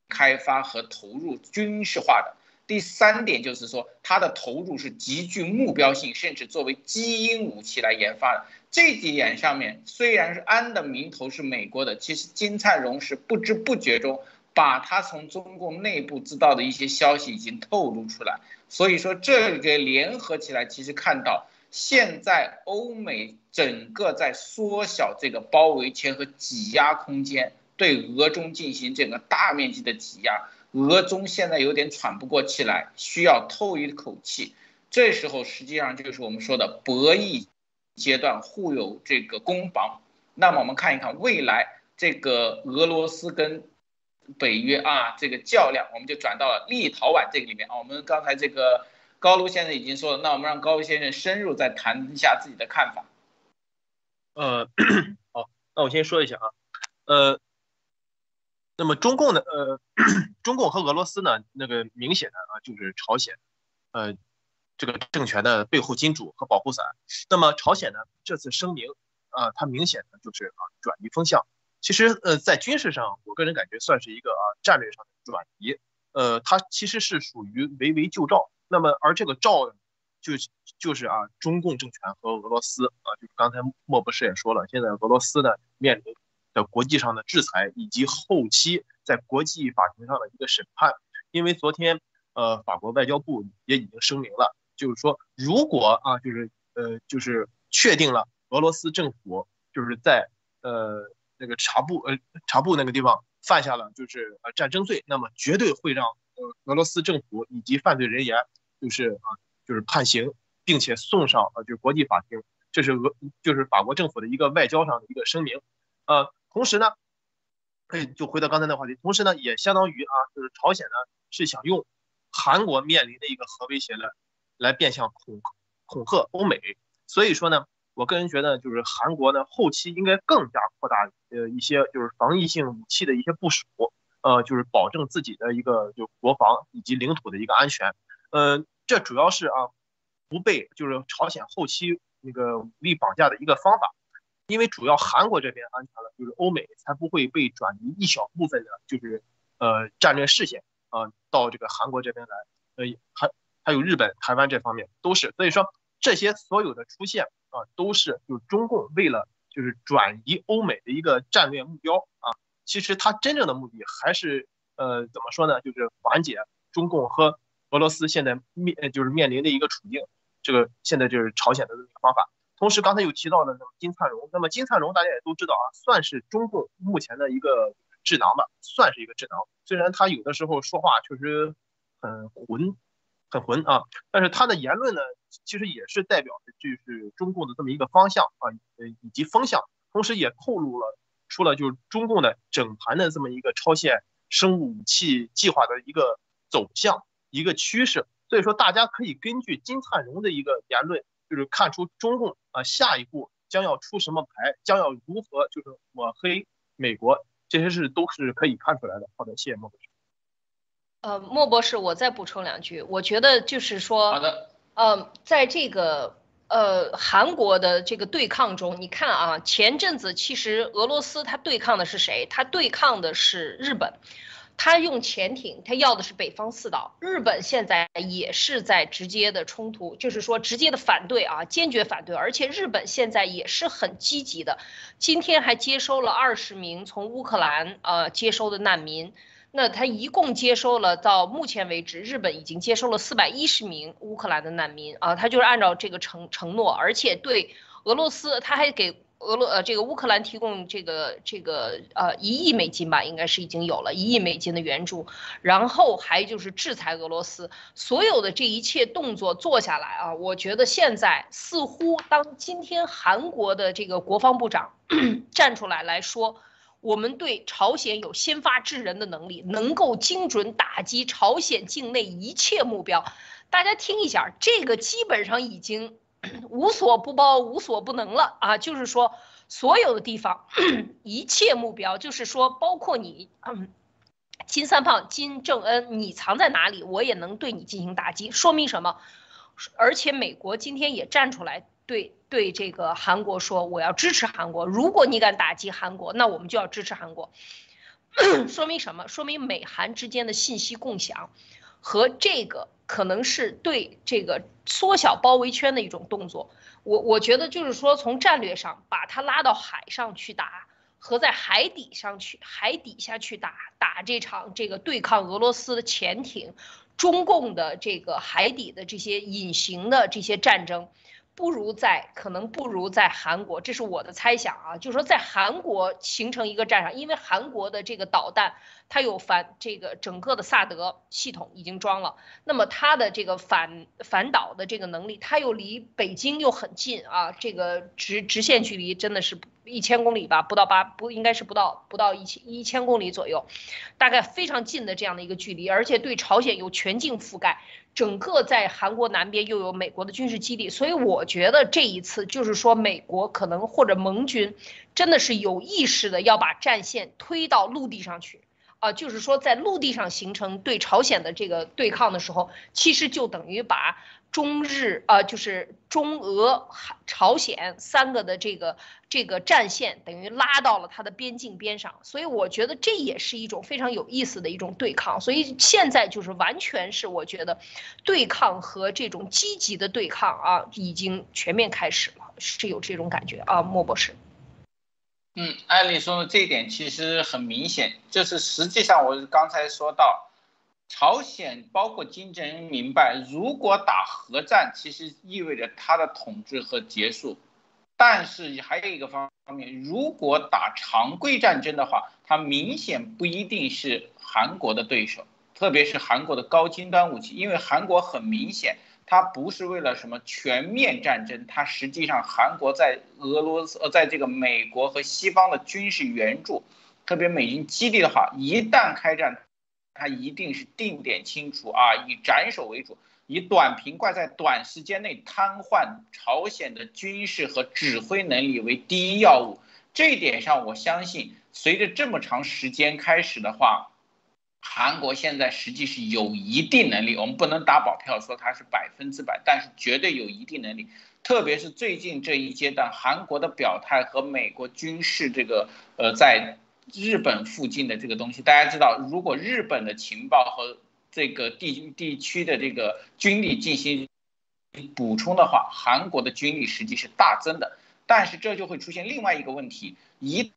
[SPEAKER 1] 开发和投入军事化的。第三点就是说，它的投入是极具目标性，甚至作为基因武器来研发的。这几点上面，虽然是安的名头是美国的，其实金灿荣是不知不觉中把他从中共内部知道的一些消息已经透露出来。所以说，这个联合起来，其实看到现在欧美整个在缩小这个包围圈和挤压空间，对俄中进行这个大面积的挤压。俄中现在有点喘不过气来，需要透一口气。这时候实际上就是我们说的博弈阶段，互有这个攻防。那么我们看一看未来这个俄罗斯跟北约啊这个较量，我们就转到了立陶宛这个里面啊。我们刚才这个高卢先生已经说了，那我们让高卢先生深入再谈一下自己的看法。
[SPEAKER 3] 呃，好，那我先说一下啊，呃。那么中共呢？呃，中共和俄罗斯呢？那个明显的啊，就是朝鲜，呃，这个政权的背后金主和保护伞。那么朝鲜呢，这次声明啊，它明显的就是啊转移风向。其实呃，在军事上，我个人感觉算是一个啊战略上的转移。呃，它其实是属于围魏救赵。那么而这个赵就就是啊中共政权和俄罗斯啊，就是刚才莫博士也说了，现在俄罗斯呢面临。的国际上的制裁，以及后期在国际法庭上的一个审判，因为昨天，呃，法国外交部也已经声明了，就是说，如果啊，就是呃，就是确定了俄罗斯政府就是在呃那个察布呃察布那个地方犯下了就是呃战争罪，那么绝对会让呃俄罗斯政府以及犯罪人员就是啊就是判刑，并且送上呃就是国际法庭，这是俄就是法国政府的一个外交上的一个声明，呃。同时呢，可以就回到刚才那话题。同时呢，也相当于啊，就是朝鲜呢是想用韩国面临的一个核威胁呢来变相恐恐吓欧美。所以说呢，我个人觉得就是韩国呢后期应该更加扩大呃一些就是防御性武器的一些部署，呃，就是保证自己的一个就国防以及领土的一个安全。呃，这主要是啊不被就是朝鲜后期那个武力绑架的一个方法。因为主要韩国这边安全了，就是欧美才不会被转移一小部分的，就是呃战略视线啊到这个韩国这边来，呃还还有日本、台湾这方面都是，所以说这些所有的出现啊都是就是中共为了就是转移欧美的一个战略目标啊，其实它真正的目的还是呃怎么说呢，就是缓解中共和俄罗斯现在面就是面临的一个处境，这个现在就是朝鲜的这个方法。同时，刚才又提到了那么金灿荣，那么金灿荣大家也都知道啊，算是中共目前的一个智囊吧，算是一个智囊。虽然他有的时候说话确实很混，很混啊，但是他的言论呢，其实也是代表着就是中共的这么一个方向啊，呃以及风向，同时也透露了出了就是中共的整盘的这么一个超限生物武器计划的一个走向一个趋势。所以说，大家可以根据金灿荣的一个言论。就是看出中共啊下一步将要出什么牌，将要如何就是抹黑美国，这些是都是可以看出来的。好的，谢谢孟博士。
[SPEAKER 2] 呃，莫博士，我再补充两句，我觉得就是说，
[SPEAKER 1] 好的，
[SPEAKER 2] 呃，在这个呃韩国的这个对抗中，你看啊，前阵子其实俄罗斯它对抗的是谁？它对抗的是日本。他用潜艇，他要的是北方四岛。日本现在也是在直接的冲突，就是说直接的反对啊，坚决反对。而且日本现在也是很积极的，今天还接收了二十名从乌克兰呃接收的难民。那他一共接收了，到目前为止，日本已经接收了四百一十名乌克兰的难民啊，他就是按照这个承承诺，而且对俄罗斯他还给。俄罗呃，这个乌克兰提供这个这个呃一亿美金吧，应该是已经有了一亿美金的援助，然后还就是制裁俄罗斯，所有的这一切动作做下来啊，我觉得现在似乎当今天韩国的这个国防部长 站出来来说，我们对朝鲜有先发制人的能力，能够精准打击朝鲜境内一切目标，大家听一下，这个基本上已经。无所不包，无所不能了啊！就是说，所有的地方，一切目标，就是说，包括你，嗯，金三胖金正恩，你藏在哪里，我也能对你进行打击。说明什么？而且美国今天也站出来对对这个韩国说，我要支持韩国。如果你敢打击韩国，那我们就要支持韩国。说明什么？说明美韩之间的信息共享和这个可能是对这个缩小包围圈的一种动作。我我觉得就是说，从战略上把它拉到海上去打，和在海底上去海底下去打打这场这个对抗俄罗斯的潜艇。中共的这个海底的这些隐形的这些战争，不如在可能不如在韩国，这是我的猜想啊，就是说在韩国形成一个战场，因为韩国的这个导弹它有反这个整个的萨德系统已经装了，那么它的这个反反导的这个能力，它又离北京又很近啊，这个直直线距离真的是。一千公里吧，不到八不应该是不到不到一千一千公里左右，大概非常近的这样的一个距离，而且对朝鲜有全境覆盖，整个在韩国南边又有美国的军事基地，所以我觉得这一次就是说美国可能或者盟军真的是有意识的要把战线推到陆地上去，啊，就是说在陆地上形成对朝鲜的这个对抗的时候，其实就等于把。中日呃，就是中俄朝鲜三个的这个这个战线，等于拉到了它的边境边上，所以我觉得这也是一种非常有意思的一种对抗。所以现在就是完全是我觉得，对抗和这种积极的对抗啊，已经全面开始了，是有这种感觉啊，莫博士。
[SPEAKER 1] 嗯，艾丽说这一点其实很明显，就是实际上我刚才说到。朝鲜包括金正恩明白，如果打核战，其实意味着他的统治和结束。但是还有一个方面，如果打常规战争的话，他明显不一定是韩国的对手，特别是韩国的高精端武器，因为韩国很明显，它不是为了什么全面战争，它实际上韩国在俄罗斯呃，在这个美国和西方的军事援助，特别美军基地的话，一旦开战。他一定是定点清除啊，以斩首为主，以短平快，在短时间内瘫痪朝鲜的军事和指挥能力为第一要务。这一点上，我相信，随着这么长时间开始的话，韩国现在实际是有一定能力，我们不能打保票说它是百分之百，但是绝对有一定能力。特别是最近这一阶段，韩国的表态和美国军事这个呃在。日本附近的这个东西，大家知道，如果日本的情报和这个地地区的这个军力进行补充的话，韩国的军力实际是大增的。但是这就会出现另外一个问题，一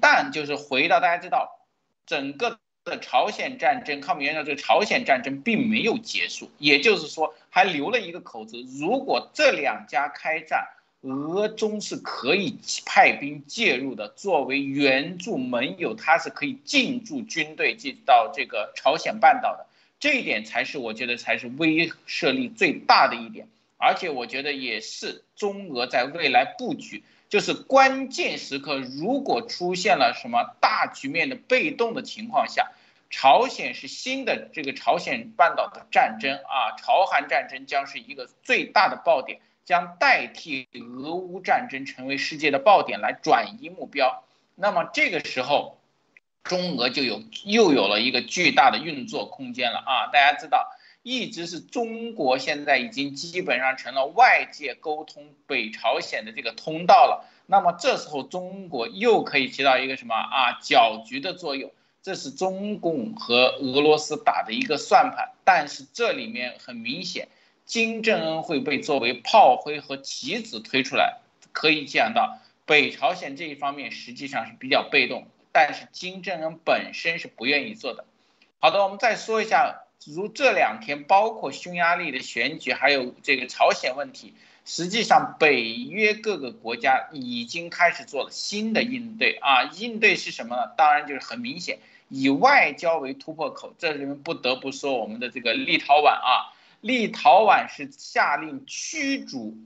[SPEAKER 1] 旦就是回到大家知道，整个的朝鲜战争，抗美援朝这个朝鲜战争并没有结束，也就是说还留了一个口子，如果这两家开战。俄中是可以派兵介入的，作为援助盟友，它是可以进驻军队进到这个朝鲜半岛的，这一点才是我觉得才是威慑力最大的一点，而且我觉得也是中俄在未来布局，就是关键时刻如果出现了什么大局面的被动的情况下，朝鲜是新的这个朝鲜半岛的战争啊，朝韩战争将是一个最大的爆点。将代替俄乌战争成为世界的爆点来转移目标，那么这个时候，中俄就有又有了一个巨大的运作空间了啊！大家知道，一直是中国现在已经基本上成了外界沟通北朝鲜的这个通道了。那么这时候中国又可以起到一个什么啊搅局的作用？这是中共和俄罗斯打的一个算盘，但是这里面很明显。金正恩会被作为炮灰和棋子推出来，可以讲到北朝鲜这一方面实际上是比较被动，但是金正恩本身是不愿意做的。好的，我们再说一下，如这两天包括匈牙利的选举，还有这个朝鲜问题，实际上北约各个国家已经开始做了新的应对啊，应对是什么呢？当然就是很明显，以外交为突破口。这里面不得不说我们的这个立陶宛啊。立陶宛是下令驱逐，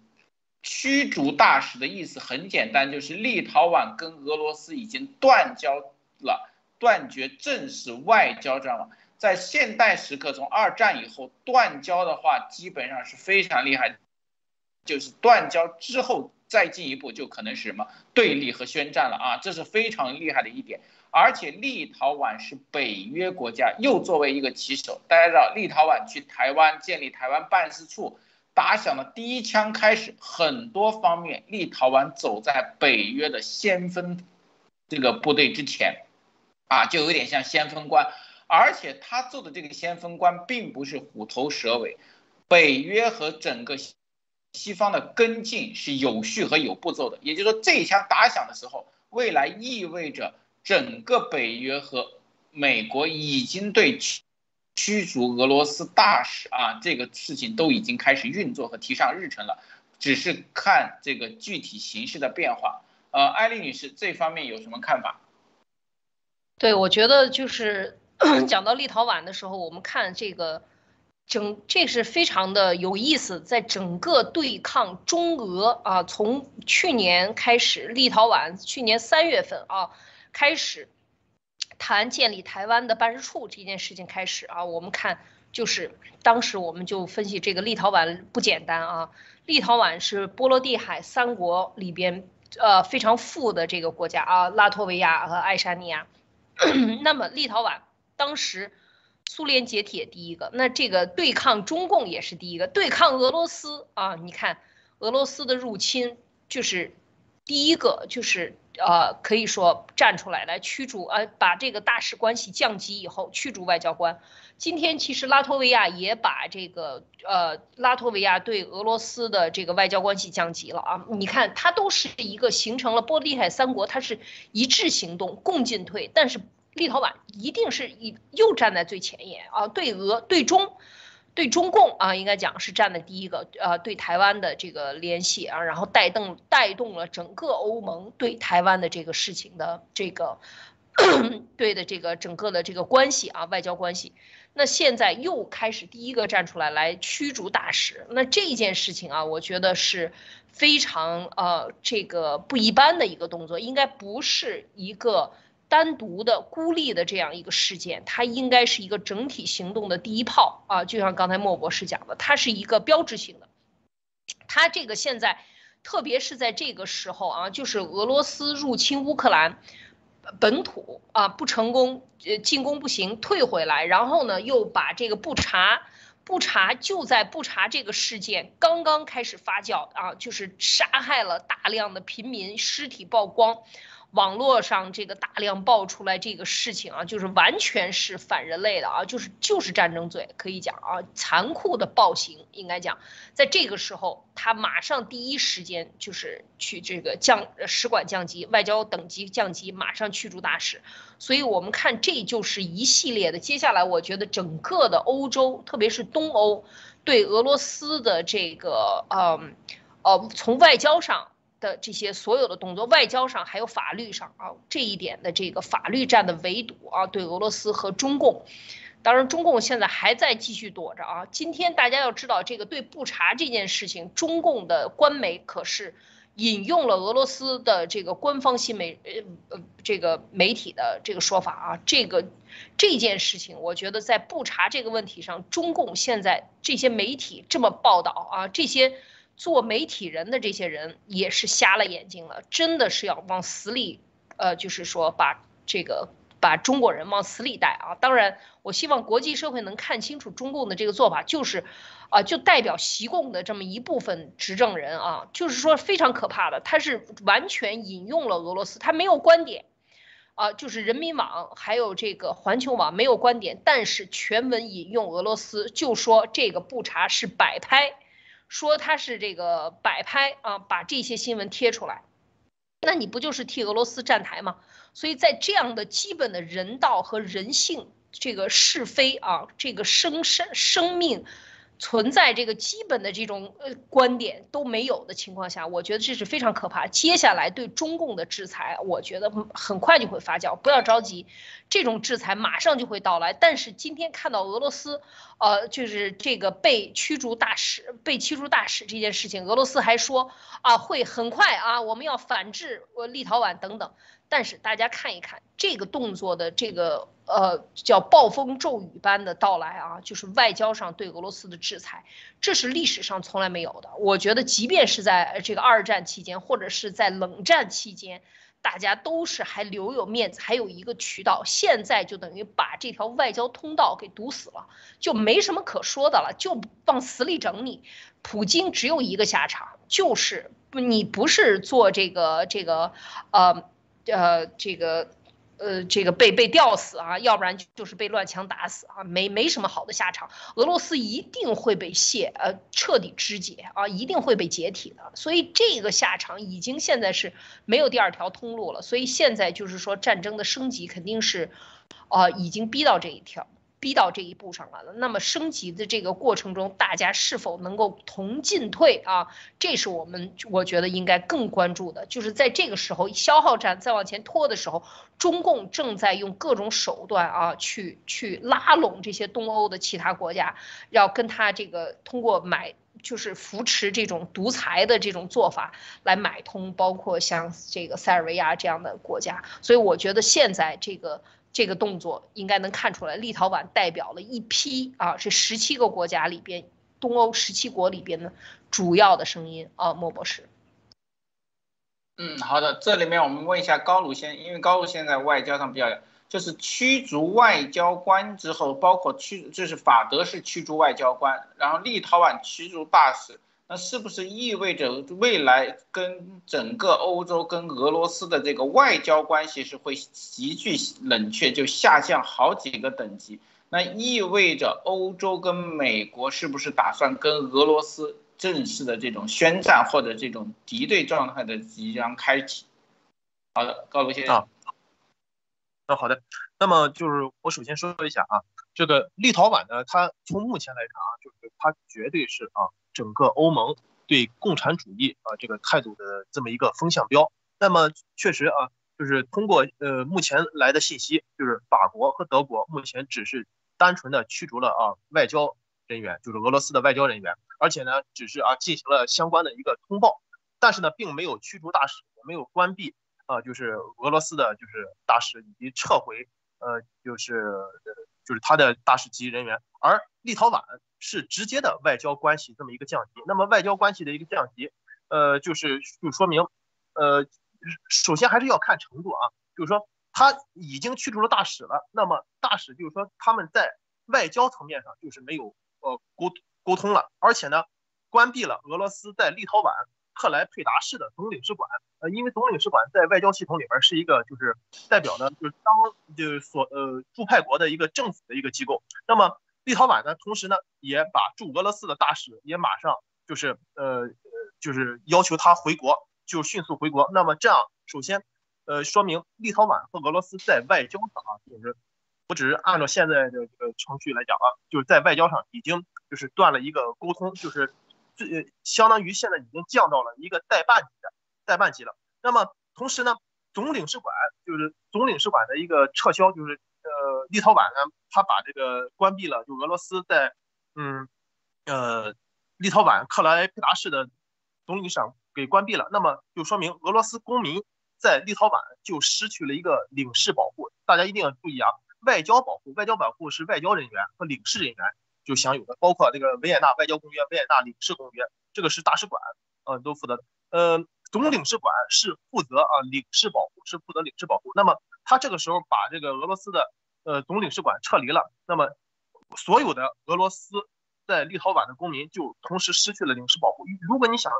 [SPEAKER 1] 驱逐大使的意思很简单，就是立陶宛跟俄罗斯已经断交了，断绝正式外交，知道吗？在现代时刻，从二战以后断交的话，基本上是非常厉害，就是断交之后再进一步就可能是什么对立和宣战了啊，这是非常厉害的一点。而且立陶宛是北约国家，又作为一个棋手，大家知道，立陶宛去台湾建立台湾办事处，打响了第一枪，开始很多方面，立陶宛走在北约的先锋这个部队之前，啊，就有点像先锋官。而且他做的这个先锋官并不是虎头蛇尾，北约和整个西方的跟进是有序和有步骤的。也就是说，这一枪打响的时候，未来意味着。整个北约和美国已经对驱逐俄罗斯大使啊这个事情都已经开始运作和提上日程了，只是看这个具体形势的变化。呃，艾丽女士这方面有什么看法？
[SPEAKER 2] 对，我觉得就是 讲到立陶宛的时候，我们看这个整这是非常的有意思，在整个对抗中俄啊，从去年开始，立陶宛去年三月份啊。开始谈建立台湾的办事处这件事情开始啊，我们看就是当时我们就分析这个立陶宛不简单啊，立陶宛是波罗的海三国里边呃非常富的这个国家啊，拉脱维亚和爱沙尼亚。那么立陶宛当时苏联解体第一个，那这个对抗中共也是第一个，对抗俄罗斯啊，你看俄罗斯的入侵就是第一个就是。呃，可以说站出来来驱逐，呃，把这个大使关系降级以后驱逐外交官。今天其实拉脱维亚也把这个，呃，拉脱维亚对俄罗斯的这个外交关系降级了啊。你看，它都是一个形成了波罗的海三国，它是一致行动，共进退。但是立陶宛一定是一又站在最前沿啊，对俄对中。对中共啊，应该讲是站的第一个，呃，对台湾的这个联系啊，然后带动带动了整个欧盟对台湾的这个事情的这个 对的这个整个的这个关系啊，外交关系。那现在又开始第一个站出来来驱逐大使，那这件事情啊，我觉得是非常呃这个不一般的一个动作，应该不是一个。单独的孤立的这样一个事件，它应该是一个整体行动的第一炮啊！就像刚才莫博士讲的，它是一个标志性的。它这个现在，特别是在这个时候啊，就是俄罗斯入侵乌克兰本土啊不成功，呃进攻不行，退回来，然后呢又把这个布查，布查就在布查这个事件刚刚开始发酵啊，就是杀害了大量的平民，尸体曝光。网络上这个大量爆出来这个事情啊，就是完全是反人类的啊，就是就是战争罪，可以讲啊，残酷的暴行，应该讲，在这个时候，他马上第一时间就是去这个降使馆降级，外交等级降级，马上驱逐大使。所以我们看，这就是一系列的。接下来，我觉得整个的欧洲，特别是东欧，对俄罗斯的这个，嗯，呃，从外交上。的这些所有的动作，外交上还有法律上啊，这一点的这个法律战的围堵啊，对俄罗斯和中共，当然中共现在还在继续躲着啊。今天大家要知道，这个对布查这件事情，中共的官媒可是引用了俄罗斯的这个官方新媒呃呃这个媒体的这个说法啊。这个这件事情，我觉得在布查这个问题上，中共现在这些媒体这么报道啊，这些。做媒体人的这些人也是瞎了眼睛了，真的是要往死里，呃，就是说把这个把中国人往死里带啊！当然，我希望国际社会能看清楚中共的这个做法，就是，啊，就代表习共的这么一部分执政人啊，就是说非常可怕的，他是完全引用了俄罗斯，他没有观点，啊，就是人民网还有这个环球网没有观点，但是全文引用俄罗斯，就说这个布查是摆拍。说他是这个摆拍啊，把这些新闻贴出来，那你不就是替俄罗斯站台吗？所以在这样的基本的人道和人性，这个是非啊，这个生生生命。存在这个基本的这种呃观点都没有的情况下，我觉得这是非常可怕。接下来对中共的制裁，我觉得很快就会发酵，不要着急，这种制裁马上就会到来。但是今天看到俄罗斯，呃，就是这个被驱逐大使被驱逐大使这件事情，俄罗斯还说啊会很快啊，我们要反制呃立陶宛等等。但是大家看一看这个动作的这个呃叫暴风骤雨般的到来啊，就是外交上对俄罗斯的制。裁，这是历史上从来没有的。我觉得，即便是在这个二战期间，或者是在冷战期间。大家都是还留有面子，还有一个渠道，现在就等于把这条外交通道给堵死了，就没什么可说的了，就往死里整你。普京只有一个下场，就是你不是做这个这个，呃呃这个。呃，这个被被吊死啊，要不然就是被乱枪打死啊，没没什么好的下场。俄罗斯一定会被卸，呃，彻底肢解啊，一定会被解体的。所以这个下场已经现在是没有第二条通路了。所以现在就是说战争的升级肯定是，呃，已经逼到这一条。逼到这一步上来了，那么升级的这个过程中，大家是否能够同进退啊？这是我们我觉得应该更关注的，就是在这个时候消耗战再往前拖的时候，中共正在用各种手段啊，去去拉拢这些东欧的其他国家，要跟他这个通过买就是扶持这种独裁的这种做法来买通，包括像这个塞尔维亚这样的国家。所以我觉得现在这个。这个动作应该能看出来，立陶宛代表了一批啊，是十七个国家里边，东欧十七国里边的主要的声音啊，莫博士。
[SPEAKER 1] 嗯，好的，这里面我们问一下高卢先，因为高卢现在外交上比较，就是驱逐外交官之后，包括驱，就是法德是驱逐外交官，然后立陶宛驱逐大使。那是不是意味着未来跟整个欧洲跟俄罗斯的这个外交关系是会急剧冷却，就下降好几个等级？那意味着欧洲跟美国是不是打算跟俄罗斯正式的这种宣战或者这种敌对状态的即将开启？好的，高卢先生。啊，
[SPEAKER 3] 那好的，那么就是我首先说一下啊，这个立陶宛呢，它从目前来看啊，就是它绝对是啊。整个欧盟对共产主义啊这个态度的这么一个风向标，那么确实啊，就是通过呃目前来的信息，就是法国和德国目前只是单纯的驱逐了啊外交人员，就是俄罗斯的外交人员，而且呢只是啊进行了相关的一个通报，但是呢并没有驱逐大使，也没有关闭啊就是俄罗斯的就是大使以及撤回呃就是就是他的大使级人员，而立陶宛。是直接的外交关系这么一个降级，那么外交关系的一个降级，呃，就是就说明，呃，首先还是要看程度啊，就是说他已经驱逐了大使了，那么大使就是说他们在外交层面上就是没有呃沟沟通了，而且呢，关闭了俄罗斯在立陶宛克莱佩达市的总领事馆，呃，因为总领事馆在外交系统里边是一个就是代表的，就是当就是所呃驻派国的一个政府的一个机构，那么。立陶宛呢，同时呢，也把驻俄罗斯的大使也马上就是呃，就是要求他回国，就迅速回国。那么这样，首先，呃，说明立陶宛和俄罗斯在外交上啊，就是我只是按照现在的这个程序来讲啊，就是在外交上已经就是断了一个沟通，就是最相当于现在已经降到了一个代办级的代办级了。那么同时呢，总领事馆就是总领事馆的一个撤销，就是。立陶宛呢，他把这个关闭了，就俄罗斯在，嗯，呃，立陶宛克莱佩达市的总领事给关闭了，那么就说明俄罗斯公民在立陶宛就失去了一个领事保护。大家一定要注意啊，外交保护，外交保护是外交人员和领事人员就享有的，包括这个维也纳外交公约、维也纳领事公约，这个是大使馆，嗯，都负责。呃，总领事馆是负责啊领事保护，是负责领事保护。那么他这个时候把这个俄罗斯的呃，总领事馆撤离了，那么所有的俄罗斯在立陶宛的公民就同时失去了领事保护。如果你想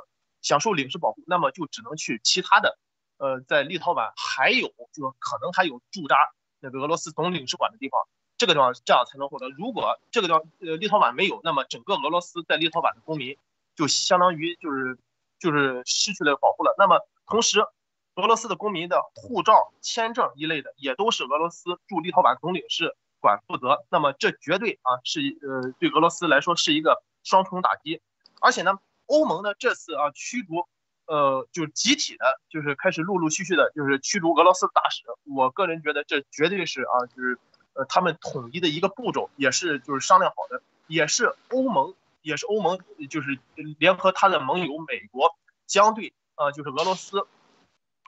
[SPEAKER 3] 享受领事保护，那么就只能去其他的，呃，在立陶宛还有就是可能还有驻扎那个俄罗斯总领事馆的地方，这个地方这样才能获得。如果这个地方呃立陶宛没有，那么整个俄罗斯在立陶宛的公民就相当于就是就是失去了保护了。那么同时。俄罗斯的公民的护照、签证一类的，也都是俄罗斯驻立陶宛总领事馆负责。那么这绝对啊是呃对俄罗斯来说是一个双重打击。而且呢，欧盟呢这次啊驱逐，呃就集体的，就是开始陆陆续续的，就是驱逐俄罗斯大使。我个人觉得这绝对是啊就是呃他们统一的一个步骤，也是就是商量好的，也是欧盟也是欧盟就是联合他的盟友美国将对啊就是俄罗斯。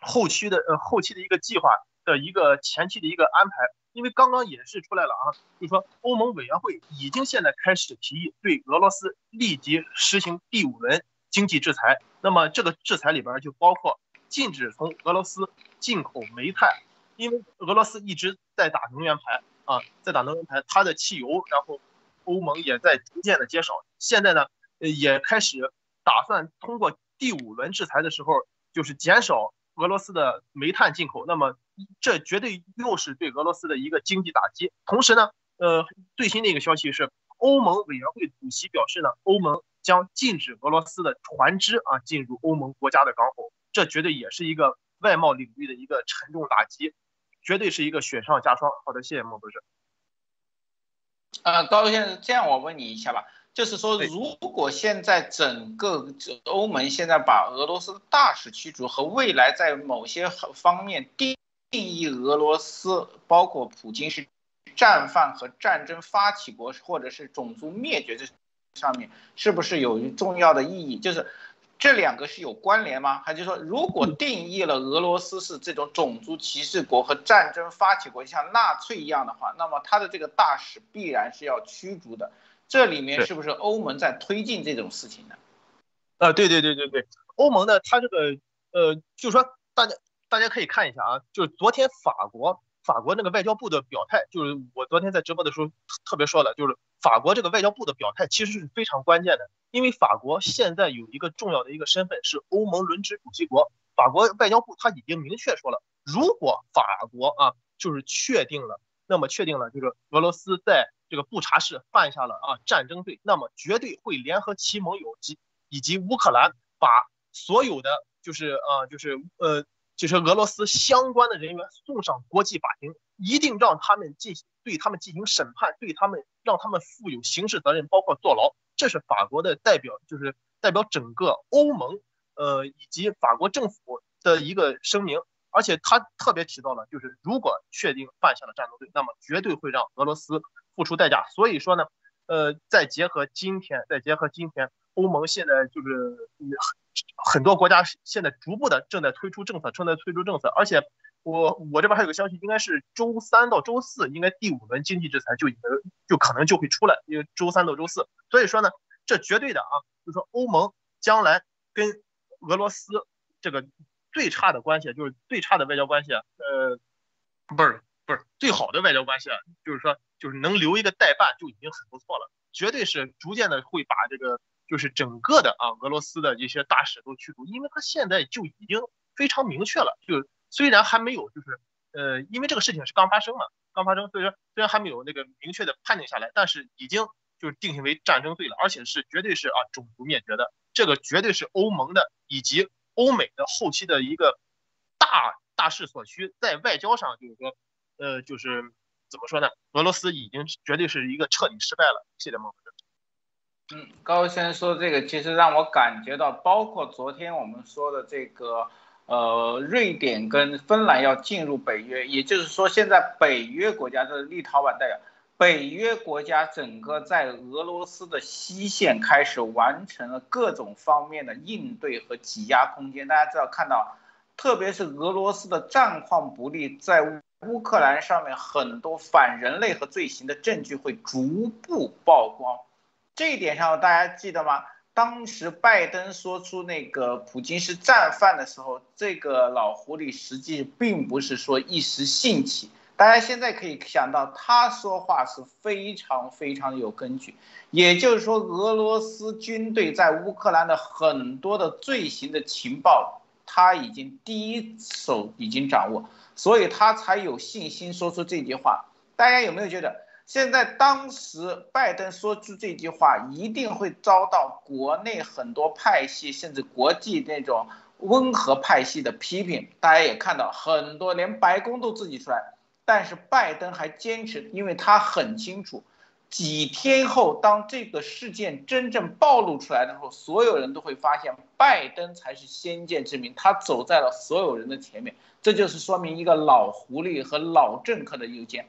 [SPEAKER 3] 后期的呃后期的一个计划的一个前期的一个安排，因为刚刚也是出来了啊，就是说欧盟委员会已经现在开始提议对俄罗斯立即实行第五轮经济制裁。那么这个制裁里边就包括禁止从俄罗斯进口煤炭，因为俄罗斯一直在打能源牌啊，在打能源牌，它的汽油，然后欧盟也在逐渐的减少。现在呢，也开始打算通过第五轮制裁的时候，就是减少。俄罗斯的煤炭进口，那么这绝对又是对俄罗斯的一个经济打击。同时呢，呃，最新的一个消息是，欧盟委员会主席表示呢，欧盟将禁止俄罗斯的船只啊进入欧盟国家的港口。这绝对也是一个外贸领域的一个沉重打击，绝对是一个雪上加霜。好的，谢谢莫博士。
[SPEAKER 1] 呃，高先生，这样我问你一下吧。就是说，如果现在整个欧盟现在把俄罗斯的大使驱逐，和未来在某些方面定定义俄罗斯，包括普京是战犯和战争发起国，或者是种族灭绝这上面，是不是有重要的意义？就是这两个是有关联吗？还是说，如果定义了俄罗斯是这种种族歧视国和战争发起国，像纳粹一样的话，那么他的这个大使必然是要驱逐的。这里面是不是欧盟在推进这种事情呢？
[SPEAKER 3] 啊，对对对对对，欧盟呢，它这个呃，就是说大家大家可以看一下啊，就是昨天法国法国那个外交部的表态，就是我昨天在直播的时候特别说了，就是法国这个外交部的表态其实是非常关键的，因为法国现在有一个重要的一个身份是欧盟轮值主席国，法国外交部他已经明确说了，如果法国啊就是确定了，那么确定了就是俄罗斯在。这个布查市犯下了啊战争罪，那么绝对会联合其盟友及以及乌克兰，把所有的就是啊就是呃就是俄罗斯相关的人员送上国际法庭，一定让他们进行对他们进行审判，对他们让他们负有刑事责任，包括坐牢。这是法国的代表，就是代表整个欧盟呃以及法国政府的一个声明，而且他特别提到了，就是如果确定犯下了战斗罪，那么绝对会让俄罗斯。付出代价，所以说呢，呃，再结合今天，再结合今天，欧盟现在就是很多国家现在逐步的正在推出政策，正在推出政策，而且我我这边还有个消息，应该是周三到周四，应该第五轮经济制裁就已经就可能就会出来，因为周三到周四，所以说呢，这绝对的啊，就是说欧盟将来跟俄罗斯这个最差的关系，就是最差的外交关系，呃，不是。不是最好的外交关系啊，就是说，就是能留一个代办就已经很不错了，绝对是逐渐的会把这个就是整个的啊俄罗斯的一些大使都驱逐，因为他现在就已经非常明确了，就虽然还没有就是呃，因为这个事情是刚发生嘛，刚发生，所以说虽然还没有那个明确的判定下来，但是已经就是定性为战争罪了，而且是绝对是啊种族灭绝的，这个绝对是欧盟的以及欧美的后期的一个大大势所趋，在外交上就是说。呃，就是怎么说呢？俄罗斯已经绝对是一个彻底失败了。谢谢孟老师。
[SPEAKER 1] 嗯，高先生说这个，其实让我感觉到，包括昨天我们说的这个，呃，瑞典跟芬兰要进入北约，也就是说，现在北约国家的立陶宛代表，北约国家整个在俄罗斯的西线开始完成了各种方面的应对和挤压空间。大家知道看到，特别是俄罗斯的战况不利，在。乌克兰上面很多反人类和罪行的证据会逐步曝光，这一点上大家记得吗？当时拜登说出那个普京是战犯的时候，这个老狐狸实际并不是说一时兴起，大家现在可以想到他说话是非常非常有根据，也就是说俄罗斯军队在乌克兰的很多的罪行的情报，他已经第一手已经掌握。所以他才有信心说出这句话。大家有没有觉得，现在当时拜登说出这句话，一定会遭到国内很多派系，甚至国际那种温和派系的批评？大家也看到，很多连白宫都自己出来，但是拜登还坚持，因为他很清楚，几天后当这个事件真正暴露出来的时候，所有人都会发现，拜登才是先见之明，他走在了所有人的前面。这就是说明一个老狐狸和老政客的邮件，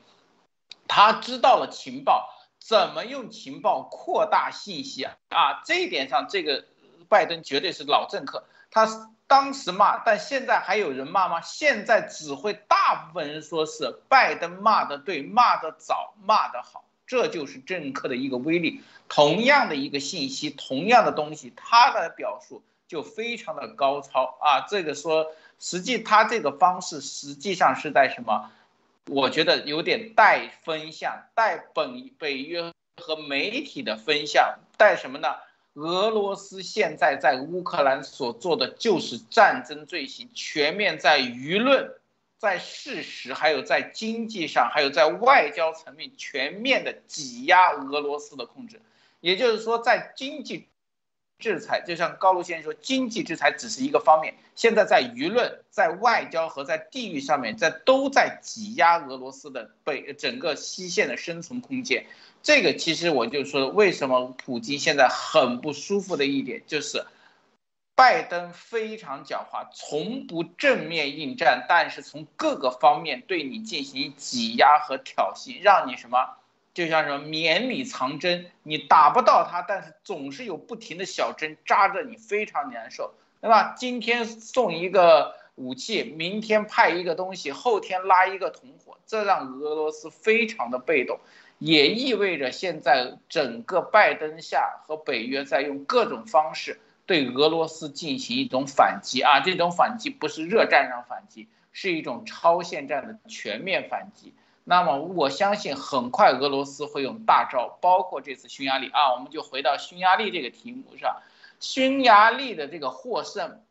[SPEAKER 1] 他知道了情报，怎么用情报扩大信息啊？啊，这一点上，这个拜登绝对是老政客。他当时骂，但现在还有人骂吗？现在只会大部分人说是拜登骂的对，骂的早，骂的好，这就是政客的一个威力。同样的一个信息，同样的东西，他的表述就非常的高超啊！这个说，实际他这个方式实际上是在什么？我觉得有点带风向，带本北约和媒体的风向，带什么呢？俄罗斯现在在乌克兰所做的就是战争罪行，全面在舆论、在事实，还有在经济上，还有在外交层面全面的挤压俄罗斯的控制。也就是说，在经济制裁，就像高卢先生说，经济制裁只是一个方面，现在在舆论、在外交和在地域上面，在都在挤压俄罗斯的北整个西线的生存空间。这个其实我就说，为什么普京现在很不舒服的一点，就是拜登非常狡猾，从不正面应战，但是从各个方面对你进行挤压和挑衅，让你什么？就像什么绵里藏针，你打不到他，但是总是有不停的小针扎着你，非常难受，对吧？今天送一个武器，明天派一个东西，后天拉一个同伙，这让俄罗斯非常的被动，也意味着现在整个拜登下和北约在用各种方式对俄罗斯进行一种反击啊，这种反击不是热战上反击，是一种超限战的全面反击。那么我相信很快俄罗斯会用大招，包括这次匈牙利。啊，我们就回到匈牙利这个题目上，匈牙利的这个获胜，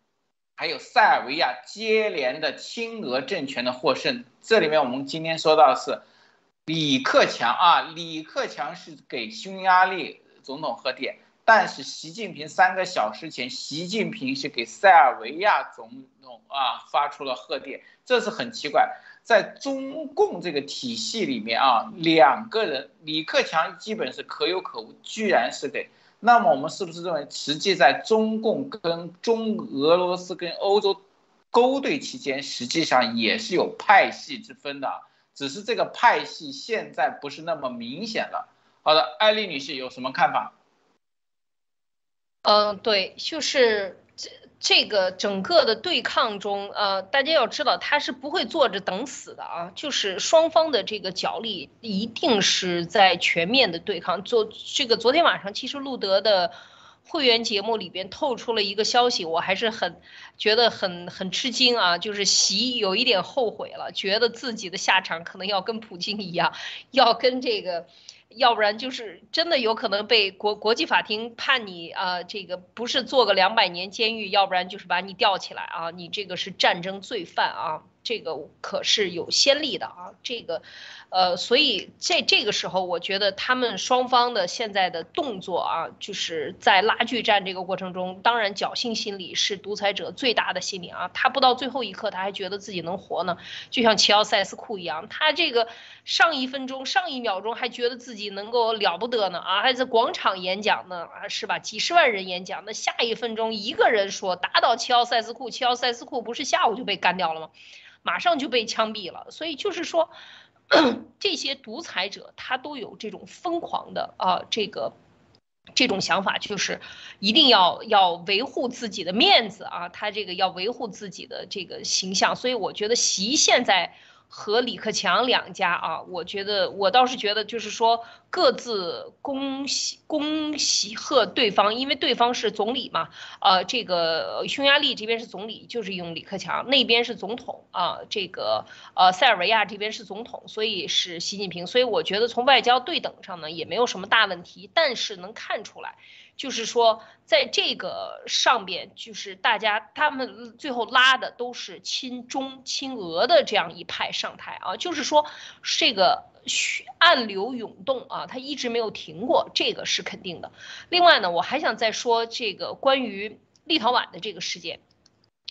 [SPEAKER 1] 还有塞尔维亚接连的亲俄政权的获胜，这里面我们今天说到的是李克强啊，李克强是给匈牙利总统贺电，但是习近平三个小时前，习近平是给塞尔维亚总统啊发出了贺电，这是很奇怪。在中共这个体系里面啊，两个人李克强基本是可有可无，居然是给。那么我们是不是认为，实际在中共跟中俄罗斯跟欧洲勾兑期间，实际上也是有派系之分的，只是这个派系现在不是那么明显了。好的，艾丽女士有什么看法？
[SPEAKER 2] 嗯，对，就是这。这个整个的对抗中，呃，大家要知道，他是不会坐着等死的啊，就是双方的这个角力一定是在全面的对抗。昨这个昨天晚上，其实路德的会员节目里边透出了一个消息，我还是很觉得很很吃惊啊，就是习有一点后悔了，觉得自己的下场可能要跟普京一样，要跟这个。要不然就是真的有可能被国国际法庭判你啊，这个不是坐个两百年监狱，要不然就是把你吊起来啊，你这个是战争罪犯啊，这个可是有先例的啊，这个。呃，所以在这个时候，我觉得他们双方的现在的动作啊，就是在拉锯战这个过程中，当然侥幸心理是独裁者最大的心理啊。他不到最后一刻，他还觉得自己能活呢，就像齐奥塞斯库一样，他这个上一分钟、上一秒钟还觉得自己能够了不得呢啊，还在广场演讲呢啊，是吧？几十万人演讲，那下一分钟一个人说打倒齐奥塞斯库，齐奥塞斯库不是下午就被干掉了吗？马上就被枪毙了。所以就是说。这些独裁者他都有这种疯狂的啊，这个这种想法，就是一定要要维护自己的面子啊，他这个要维护自己的这个形象，所以我觉得习现在。和李克强两家啊，我觉得我倒是觉得就是说各自恭喜恭喜贺对方，因为对方是总理嘛，呃，这个匈牙利这边是总理，就是用李克强，那边是总统啊，这个呃塞尔维亚这边是总统，所以是习近平，所以我觉得从外交对等上呢也没有什么大问题，但是能看出来。就是说，在这个上边，就是大家他们最后拉的都是亲中亲俄的这样一派上台啊，就是说这个暗流涌动啊，它一直没有停过，这个是肯定的。另外呢，我还想再说这个关于立陶宛的这个事件，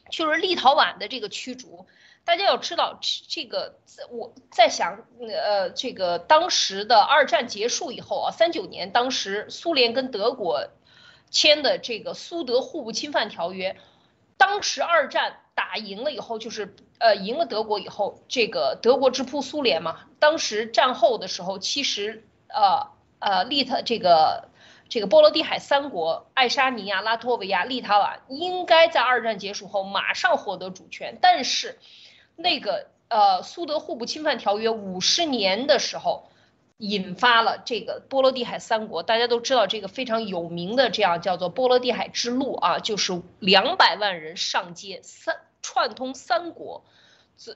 [SPEAKER 2] 就是立陶宛的这个驱逐，大家要知道这个，我在想，呃，这个当时的二战结束以后啊，三九年，当时苏联跟德国。签的这个苏德互不侵犯条约，当时二战打赢了以后，就是呃赢了德国以后，这个德国直扑苏联嘛。当时战后的时候，其实呃呃立特这个这个波罗的海三国——爱沙尼亚、拉脱维亚、立陶宛，应该在二战结束后马上获得主权。但是，那个呃苏德互不侵犯条约五十年的时候，引发了这个波罗的海三国。大家都知道这个非常有名的这样叫做波罗的海之路啊，就是两百万人上街，三串通三国，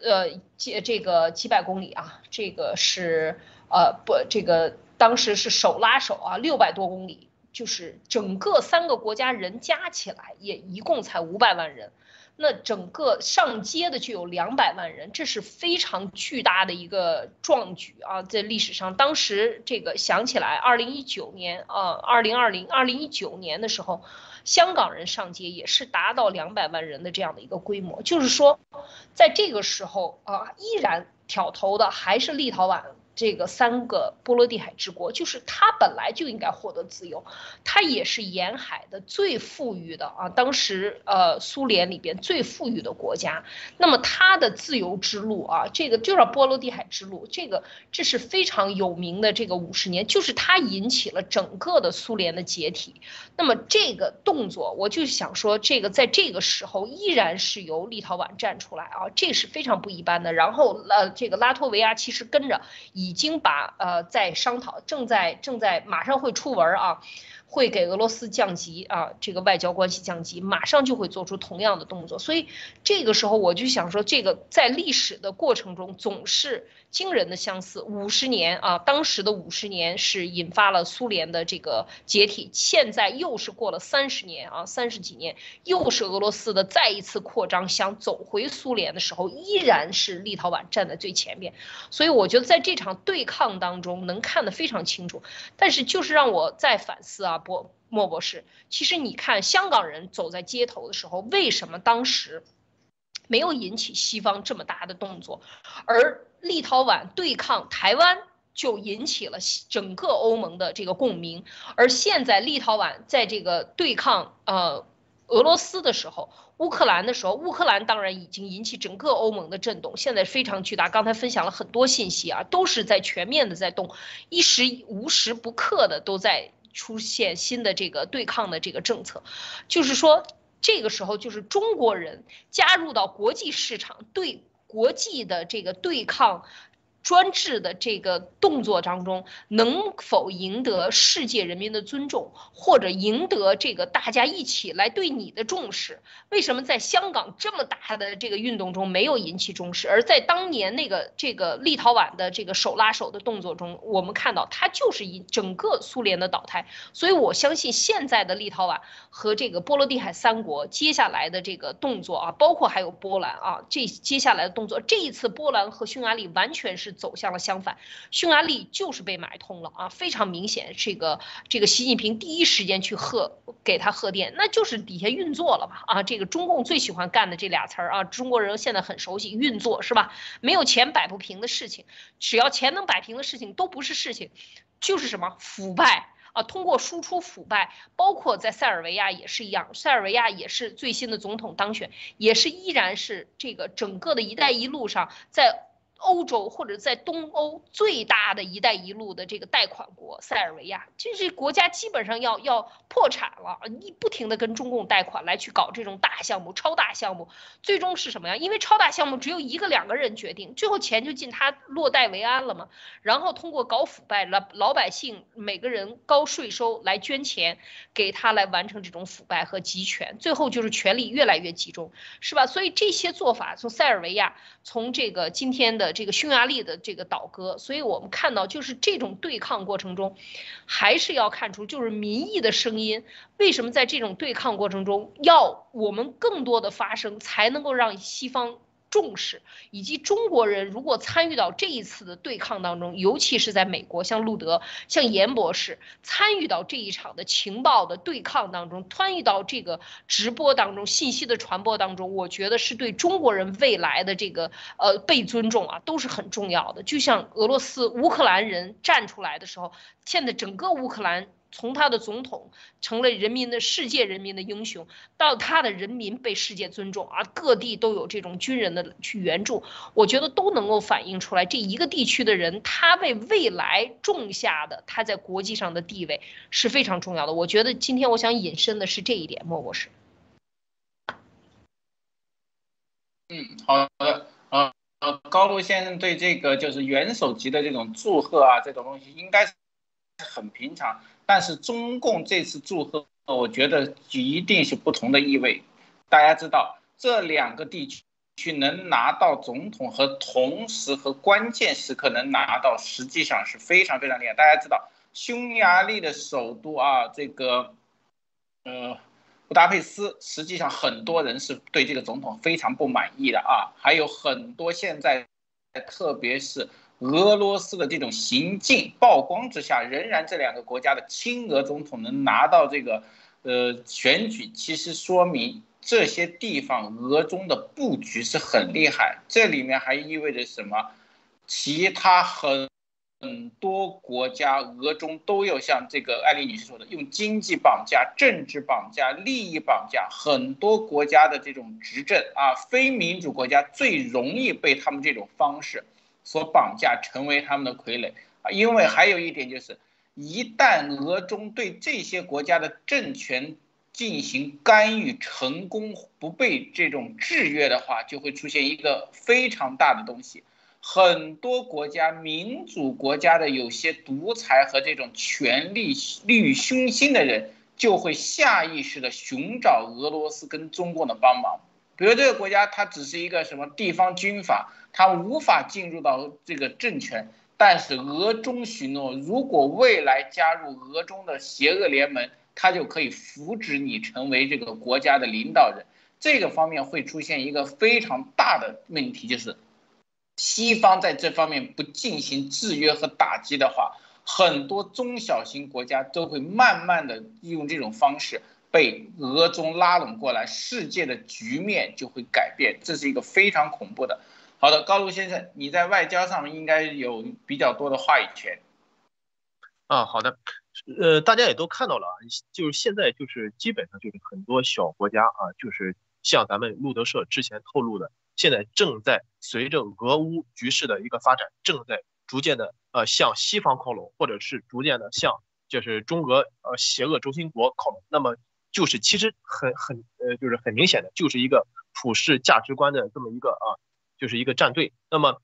[SPEAKER 2] 呃，这这个几百公里啊，这个是呃不这个。当时是手拉手啊，六百多公里，就是整个三个国家人加起来也一共才五百万人，那整个上街的就有两百万人，这是非常巨大的一个壮举啊，在历史上，当时这个想起来，二零一九年啊，二零二零二零一九年的时候，香港人上街也是达到两百万人的这样的一个规模，就是说，在这个时候啊，依然挑头的还是立陶宛。这个三个波罗的海之国，就是它本来就应该获得自由，它也是沿海的最富裕的啊，当时呃苏联里边最富裕的国家，那么它的自由之路啊，这个就叫波罗的海之路，这个这是非常有名的这个五十年，就是它引起了整个的苏联的解体。那么这个动作，我就想说，这个在这个时候依然是由立陶宛站出来啊，这是非常不一般的。然后呃，这个拉脱维亚其实跟着。已经把呃在商讨，正在正在马上会出文啊。会给俄罗斯降级啊，这个外交关系降级，马上就会做出同样的动作。所以这个时候我就想说，这个在历史的过程中总是惊人的相似。五十年啊，当时的五十年是引发了苏联的这个解体，现在又是过了三十年啊，三十几年，又是俄罗斯的再一次扩张，想走回苏联的时候，依然是立陶宛站在最前面。所以我觉得在这场对抗当中能看得非常清楚。但是就是让我再反思啊。博莫博士，其实你看香港人走在街头的时候，为什么当时没有引起西方这么大的动作，而立陶宛对抗台湾就引起了整个欧盟的这个共鸣，而现在立陶宛在这个对抗呃俄罗斯的时候，乌克兰的时候，乌克兰当然已经引起整个欧盟的震动，现在非常巨大。刚才分享了很多信息啊，都是在全面的在动，一时无时不刻的都在。出现新的这个对抗的这个政策，就是说，这个时候就是中国人加入到国际市场，对国际的这个对抗。专制的这个动作当中，能否赢得世界人民的尊重，或者赢得这个大家一起来对你的重视？为什么在香港这么大的这个运动中没有引起重视，而在当年那个这个立陶宛的这个手拉手的动作中，我们看到它就是一整个苏联的倒台。所以我相信现在的立陶宛和这个波罗的海三国接下来的这个动作啊，包括还有波兰啊，这接下来的动作，这一次波兰和匈牙利完全是。走向了相反，匈牙利就是被买通了啊，非常明显，这个这个习近平第一时间去贺给他贺电，那就是底下运作了嘛啊，这个中共最喜欢干的这俩词儿啊，中国人现在很熟悉，运作是吧？没有钱摆不平的事情，只要钱能摆平的事情都不是事情，就是什么腐败啊，通过输出腐败，包括在塞尔维亚也是一样，塞尔维亚也是最新的总统当选，也是依然是这个整个的一带一路上在。欧洲或者在东欧最大的一带一路的这个贷款国塞尔维亚，就是国家基本上要要破产了，你不停的跟中共贷款来去搞这种大项目、超大项目，最终是什么呀？因为超大项目只有一个两个人决定，最后钱就进他落袋为安了嘛。然后通过搞腐败，老老百姓每个人高税收来捐钱给他来完成这种腐败和集权，最后就是权力越来越集中，是吧？所以这些做法从塞尔维亚，从这个今天的。这个匈牙利的这个倒戈，所以我们看到，就是这种对抗过程中，还是要看出，就是民意的声音，为什么在这种对抗过程中，要我们更多的发声，才能够让西方。重视以及中国人如果参与到这一次的对抗当中，尤其是在美国，像路德、像严博士参与到这一场的情报的对抗当中，参与到这个直播当中、信息的传播当中，我觉得是对中国人未来的这个呃被尊重啊，都是很重要的。就像俄罗斯、乌克兰人站出来的时候，现在整个乌克兰。从他的总统成了人民的世界人民的英雄，到他的人民被世界尊重，而各地都有这种军人的去援助，我觉得都能够反映出来，这一个地区的人他为未来种下的他在国际上的地位是非常重要的。我觉得今天我想引申的是这一点，莫博士。
[SPEAKER 1] 嗯，好的，呃呃，高路先生对这个就是元首级的这种祝贺啊，这种东西应该是很平常。但是中共这次祝贺，我觉得一定是不同的意味。大家知道，这两个地区能拿到总统和同时和关键时刻能拿到，实际上是非常非常厉害。大家知道，匈牙利的首都啊，这个，呃，布达佩斯，实际上很多人是对这个总统非常不满意的啊，还有很多现在，特别是。俄罗斯的这种行径曝光之下，仍然这两个国家的亲俄总统能拿到这个，呃，选举，其实说明这些地方俄中的布局是很厉害。这里面还意味着什么？其他很很多国家俄中都有像这个艾丽女士说的，用经济绑架、政治绑架、利益绑架，很多国家的这种执政啊，非民主国家最容易被他们这种方式。所绑架成为他们的傀儡啊！因为还有一点就是，一旦俄中对这些国家的政权进行干预成功，不被这种制约的话，就会出现一个非常大的东西。很多国家民主国家的有些独裁和这种权力利欲熏心的人，就会下意识的寻找俄罗斯跟中共的帮忙。比如这个国家，它只是一个什么地方军阀。它无法进入到这个政权，但是俄中许诺，如果未来加入俄中的邪恶联盟，它就可以扶植你成为这个国家的领导人。这个方面会出现一个非常大的问题，就是西方在这方面不进行制约和打击的话，很多中小型国家都会慢慢的用这种方式被俄中拉拢过来，世界的局面就会改变，这是一个非常恐怖的。好的，高卢先生，你在外交上应该有比较多的话语权。
[SPEAKER 3] 啊，好的，呃，大家也都看到了啊，就是现在就是基本上就是很多小国家啊，就是像咱们路德社之前透露的，现在正在随着俄乌局势的一个发展，正在逐渐的呃向西方靠拢，或者是逐渐的向就是中俄呃邪恶轴心国靠拢。那么就是其实很很呃就是很明显的，就是一个普世价值观的这么一个啊。就是一个战队，那么，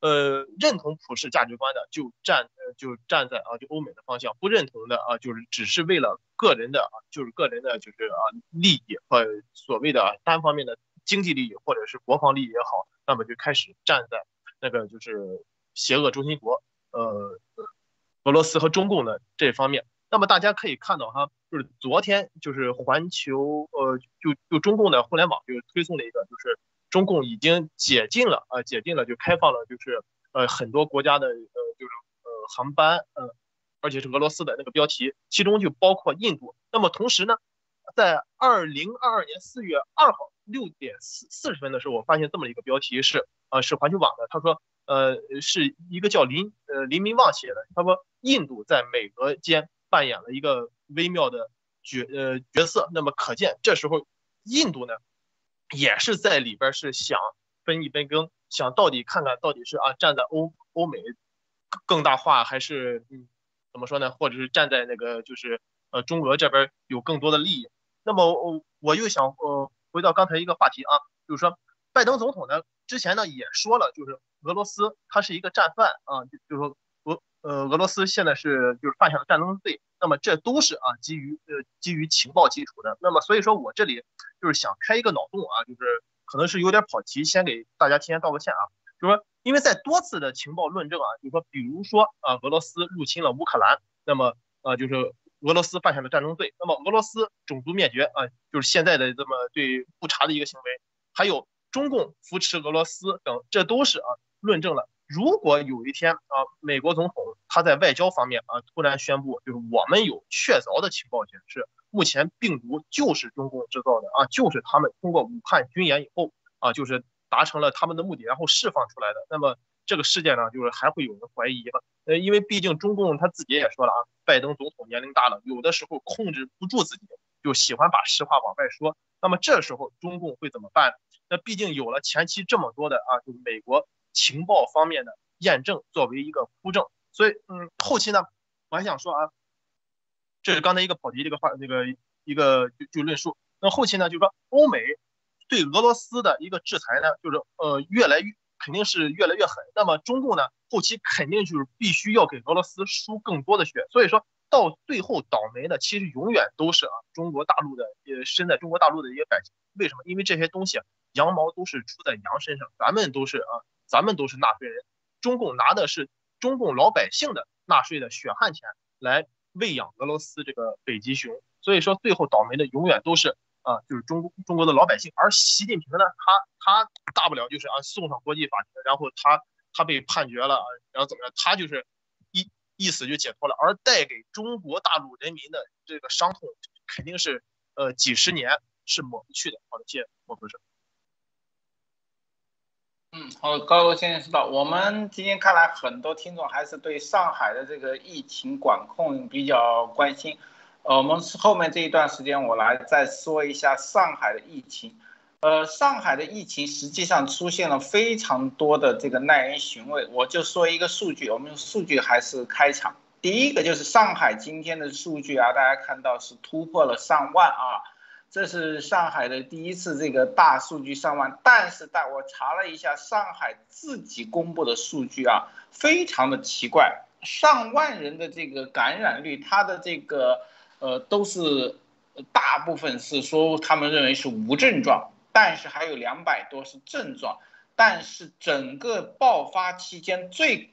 [SPEAKER 3] 呃，认同普世价值观的就站，呃，就站在啊，就欧美的方向；不认同的啊，就是只是为了个人的啊，就是个人的就是啊利益和所谓的单方面的经济利益或者是国防利益也好，那么就开始站在那个就是邪恶中心国，呃，俄罗斯和中共的这方面。那么大家可以看到哈，就是昨天就是环球，呃，就就中共的互联网就推送了一个就是。中共已经解禁了啊，解禁了就开放了，就是呃很多国家的呃就是呃航班，呃而且是俄罗斯的那个标题，其中就包括印度。那么同时呢，在二零二二年四月二号六点四四十分的时候，我发现这么一个标题是呃是环球网的，他说呃是一个叫林呃林明旺写的，他说印度在美俄间扮演了一个微妙的角呃角色。那么可见这时候印度呢。也是在里边是想分一杯羹，想到底看看到底是啊站在欧欧美更大化，还是嗯怎么说呢？或者是站在那个就是呃中俄这边有更多的利益？那么我我又想呃回到刚才一个话题啊，就是说拜登总统呢之前呢也说了，就是俄罗斯它是一个战犯啊，就就是说呃俄罗斯现在是就是犯下了战争罪。那么这都是啊基于呃基于情报基础的。那么所以说我这里就是想开一个脑洞啊，就是可能是有点跑题，先给大家提前道个歉啊。就说，因为在多次的情报论证啊，就说，比如说啊，俄罗斯入侵了乌克兰，那么呃就是俄罗斯犯下了战争罪，那么俄罗斯种族灭绝啊，就是现在的这么对不查的一个行为，还有中共扶持俄罗斯等，这都是啊论证了。如果有一天啊，美国总统他在外交方面啊突然宣布，就是我们有确凿的情报显示，目前病毒就是中共制造的啊，就是他们通过武汉军演以后啊，就是达成了他们的目的，然后释放出来的。那么这个事件呢，就是还会有人怀疑吗？呃，因为毕竟中共他自己也说了啊，拜。登总统年龄大了，有的时候控制不住自己，就喜欢把实话往外说。那么这时候中共会怎么办？那毕竟有了前期这么多的啊，就是美国情报方面的验证作为一个铺证，所以嗯，后期呢，我还想说啊，这是刚才一个跑题这个话那个一个就就论述。那后期呢，就是说欧美对俄罗斯的一个制裁呢，就是呃越来越肯定是越来越狠。那么中共呢，后期肯定就是必须要给俄罗斯输更多的血。所以说到最后倒霉的其实永远都是啊中国大陆的呃身在中国大陆的一些百姓。为什么？因为这些东西羊毛都是出在羊身上，咱们都是啊咱们都是纳税人，中共拿的是中共老百姓的纳税的血汗钱来喂养俄罗斯这个北极熊。所以说最后倒霉的永远都是。啊，就是中中国的老百姓，而习近平呢，他他大不了就是啊送上国际法庭，然后他他被判决了，然后怎么样，他就是一一死就解脱了，而带给中国大陆人民的这个伤痛，肯定是呃几十年是抹不去的。好的，谢谢莫博士。
[SPEAKER 1] 嗯，好，高楼先生说道，我们今天看来很多听众还是对上海的这个疫情管控比较关心。呃，我们后面这一段时间，我来再说一下上海的疫情。呃，上海的疫情实际上出现了非常多的这个耐人寻味。我就说一个数据，我们用数据还是开场。第一个就是上海今天的数据啊，大家看到是突破了上万啊，这是上海的第一次这个大数据上万。但是大我查了一下上海自己公布的数据啊，非常的奇怪，上万人的这个感染率，它的这个。呃，都是大部分是说他们认为是无症状，但是还有两百多是症状。但是整个爆发期间最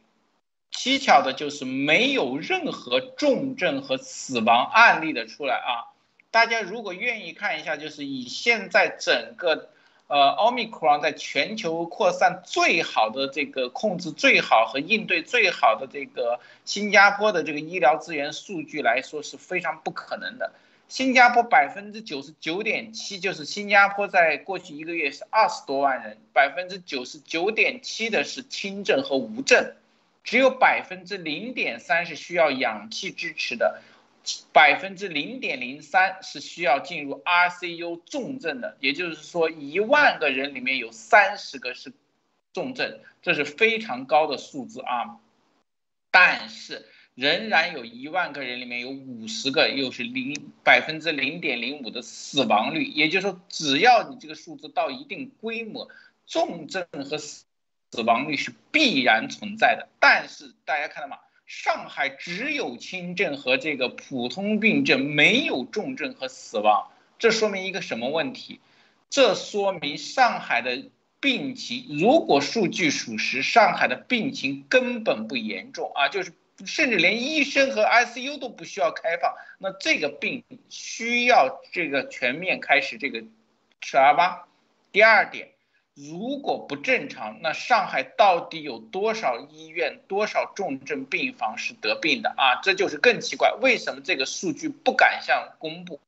[SPEAKER 1] 蹊跷的就是没有任何重症和死亡案例的出来啊！大家如果愿意看一下，就是以现在整个呃奥密克戎在全球扩散最好的这个控制最好和应对最好的这个新加坡的这个医疗资源数据来说是非常不可能的。新加坡百分之九十九点七，就是新加坡在过去一个月是二十多万人，百分之九十九点七的是轻症和无症，只有百分之零点三是需要氧气支持的。百分之零点零三是需要进入 RCU 重症的，也就是说一万个人里面有三十个是重症，这是非常高的数字啊。但是仍然有一万个人里面有五十个又是零百分之零点零五的死亡率，也就是说只要你这个数字到一定规模，重症和死死亡率是必然存在的。但是大家看到吗？上海只有轻症和这个普通病症，没有重症和死亡，这说明一个什么问题？这说明上海的病情，如果数据属实，上海的病情根本不严重啊，就是甚至连医生和 ICU 都不需要开放，那这个病需要这个全面开始这个治疗吧。第二点。如果不正常，那上海到底有多少医院、多少重症病房是得病的啊？这就是更奇怪，为什么这个数据不敢向公布？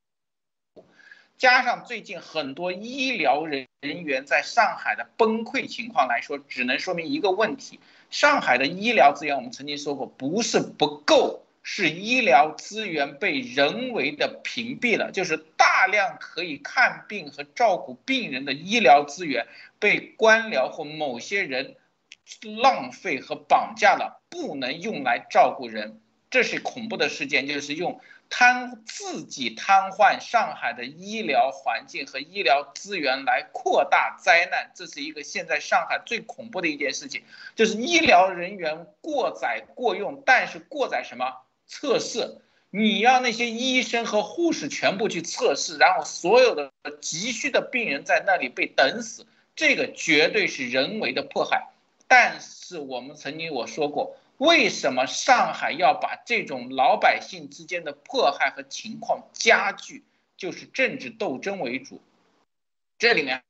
[SPEAKER 1] 加上最近很多医疗人人员在上海的崩溃情况来说，只能说明一个问题：上海的医疗资源，我们曾经说过，不是不够。是医疗资源被人为的屏蔽了，就是大量可以看病和照顾病人的医疗资源被官僚或某些人浪费和绑架了，不能用来照顾人。这是恐怖的事件，就是用瘫自己瘫痪上海的医疗环境和医疗资源来扩大灾难。这是一个现在上海最恐怖的一件事情，就是医疗人员过载过用，但是过载什么？测试，你要那些医生和护士全部去测试，然后所有的急需的病人在那里被等死，这个绝对是人为的迫害。但是我们曾经我说过，为什么上海要把这种老百姓之间的迫害和情况加剧？就是政治斗争为主。这里面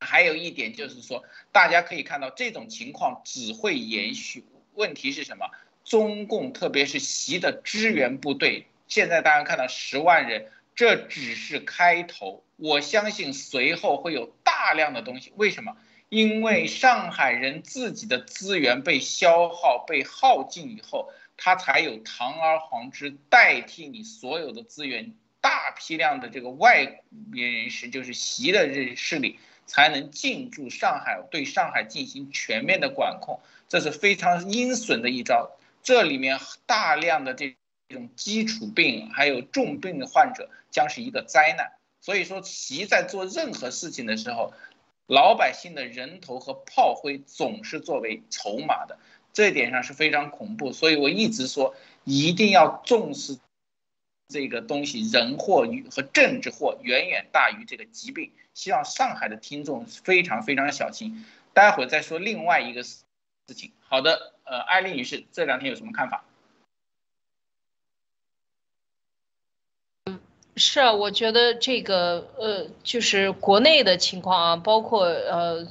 [SPEAKER 1] 还有一点就是说，大家可以看到这种情况只会延续。问题是什么？中共特别是习的支援部队，现在大家看到十万人，这只是开头。我相信随后会有大量的东西。为什么？因为上海人自己的资源被消耗、被耗尽以后，他才有堂而皇之代替你所有的资源，大批量的这个外边人士，就是习的这势力，才能进驻上海，对上海进行全面的管控，这是非常阴损的一招。这里面大量的这种基础病还有重病的患者将是一个灾难。所以说，习在做任何事情的时候，老百姓的人头和炮灰总是作为筹码的。这一点上是非常恐怖，所以我一直说一定要重视这个东西，人祸与和政治祸远远大于这个疾病。希望上海的听众非常非常小心。待会儿再说另外一个事情。好的，呃，艾丽女士这两天有什么看法？
[SPEAKER 2] 嗯，是啊，我觉得这个呃，就是国内的情况啊，包括呃。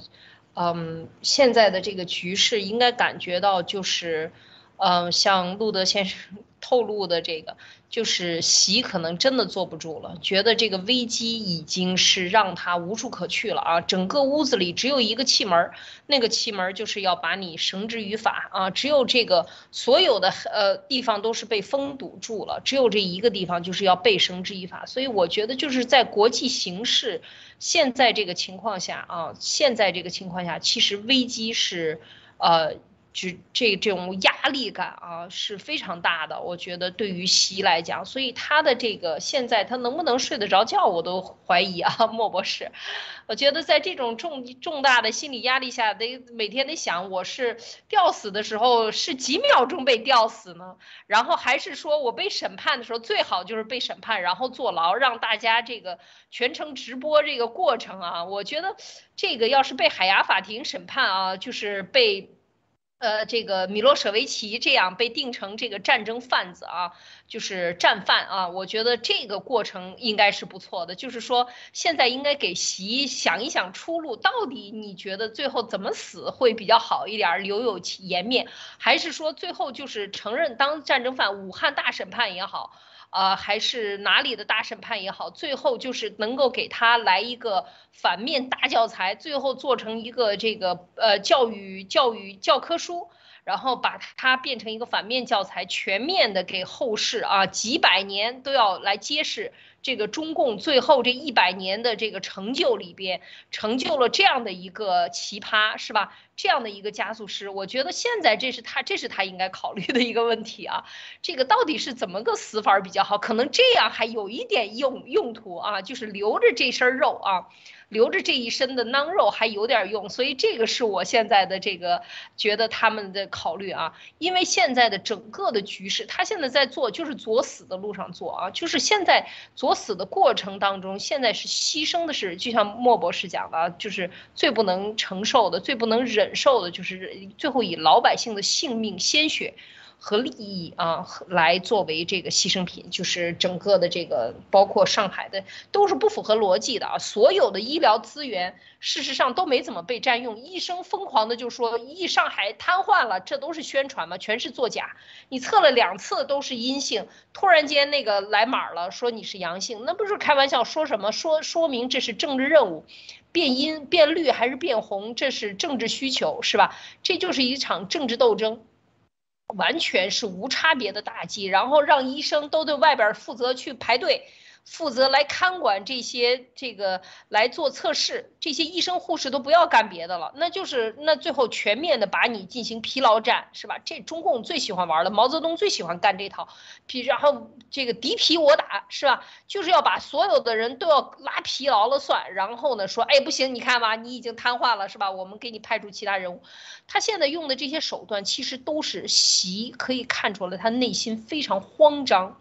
[SPEAKER 2] 嗯，现在的这个局势应该感觉到就是，嗯，像路德先生 透露的这个。就是习可能真的坐不住了，觉得这个危机已经是让他无处可去了啊！整个屋子里只有一个气门，那个气门就是要把你绳之于法啊！只有这个所有的呃地方都是被封堵住了，只有这一个地方就是要被绳之以法。所以我觉得就是在国际形势现在这个情况下啊，现在这个情况下，其实危机是呃。就这这种压力感啊是非常大的，我觉得对于西来讲，所以他的这个现在他能不能睡得着觉，我都怀疑啊，莫博士，我觉得在这种重重大的心理压力下，得每天得想，我是吊死的时候是几秒钟被吊死呢？然后还是说我被审判的时候，最好就是被审判，然后坐牢，让大家这个全程直播这个过程啊？我觉得这个要是被海牙法庭审判啊，就是被。呃，这个米洛舍维奇这样被定成这个战争贩子啊，就是战犯啊，我觉得这个过程应该是不错的。就是说，现在应该给习想一想出路，到底你觉得最后怎么死会比较好一点，留有颜面，还是说最后就是承认当战争犯，武汉大审判也好？啊，还是哪里的大审判也好，最后就是能够给他来一个反面大教材，最后做成一个这个呃教育教育教科书，然后把它变成一个反面教材，全面的给后世啊几百年都要来揭示。这个中共最后这一百年的这个成就里边，成就了这样的一个奇葩，是吧？这样的一个加速师，我觉得现在这是他，这是他应该考虑的一个问题啊。这个到底是怎么个死法比较好？可能这样还有一点用用途啊，就是留着这身肉啊。留着这一身的囊肉还有点用，所以这个是我现在的这个觉得他们的考虑啊，因为现在的整个的局势，他现在在做就是作死的路上做啊，就是现在作死的过程当中，现在是牺牲的是，就像莫博士讲的，就是最不能承受的、最不能忍受的，就是最后以老百姓的性命、鲜血。和利益啊，来作为这个牺牲品，就是整个的这个，包括上海的，都是不符合逻辑的啊。所有的医疗资源，事实上都没怎么被占用。医生疯狂的就说一上海瘫痪了，这都是宣传嘛，全是作假。你测了两次都是阴性，突然间那个来码了，说你是阳性，那不是开玩笑？说什么？说说明这是政治任务，变阴变绿还是变红，这是政治需求，是吧？这就是一场政治斗争。完全是无差别的打击，然后让医生都对外边负责去排队。负责来看管这些，这个来做测试，这些医生护士都不要干别的了，那就是那最后全面的把你进行疲劳战，是吧？这中共最喜欢玩的，毛泽东最喜欢干这套，然后这个敌疲我打，是吧？就是要把所有的人都要拉疲劳了算，然后呢说，哎不行，你看吧，你已经瘫痪了，是吧？我们给你派出其他人物，他现在用的这些手段其实都是习可以看出来，他内心非常慌张，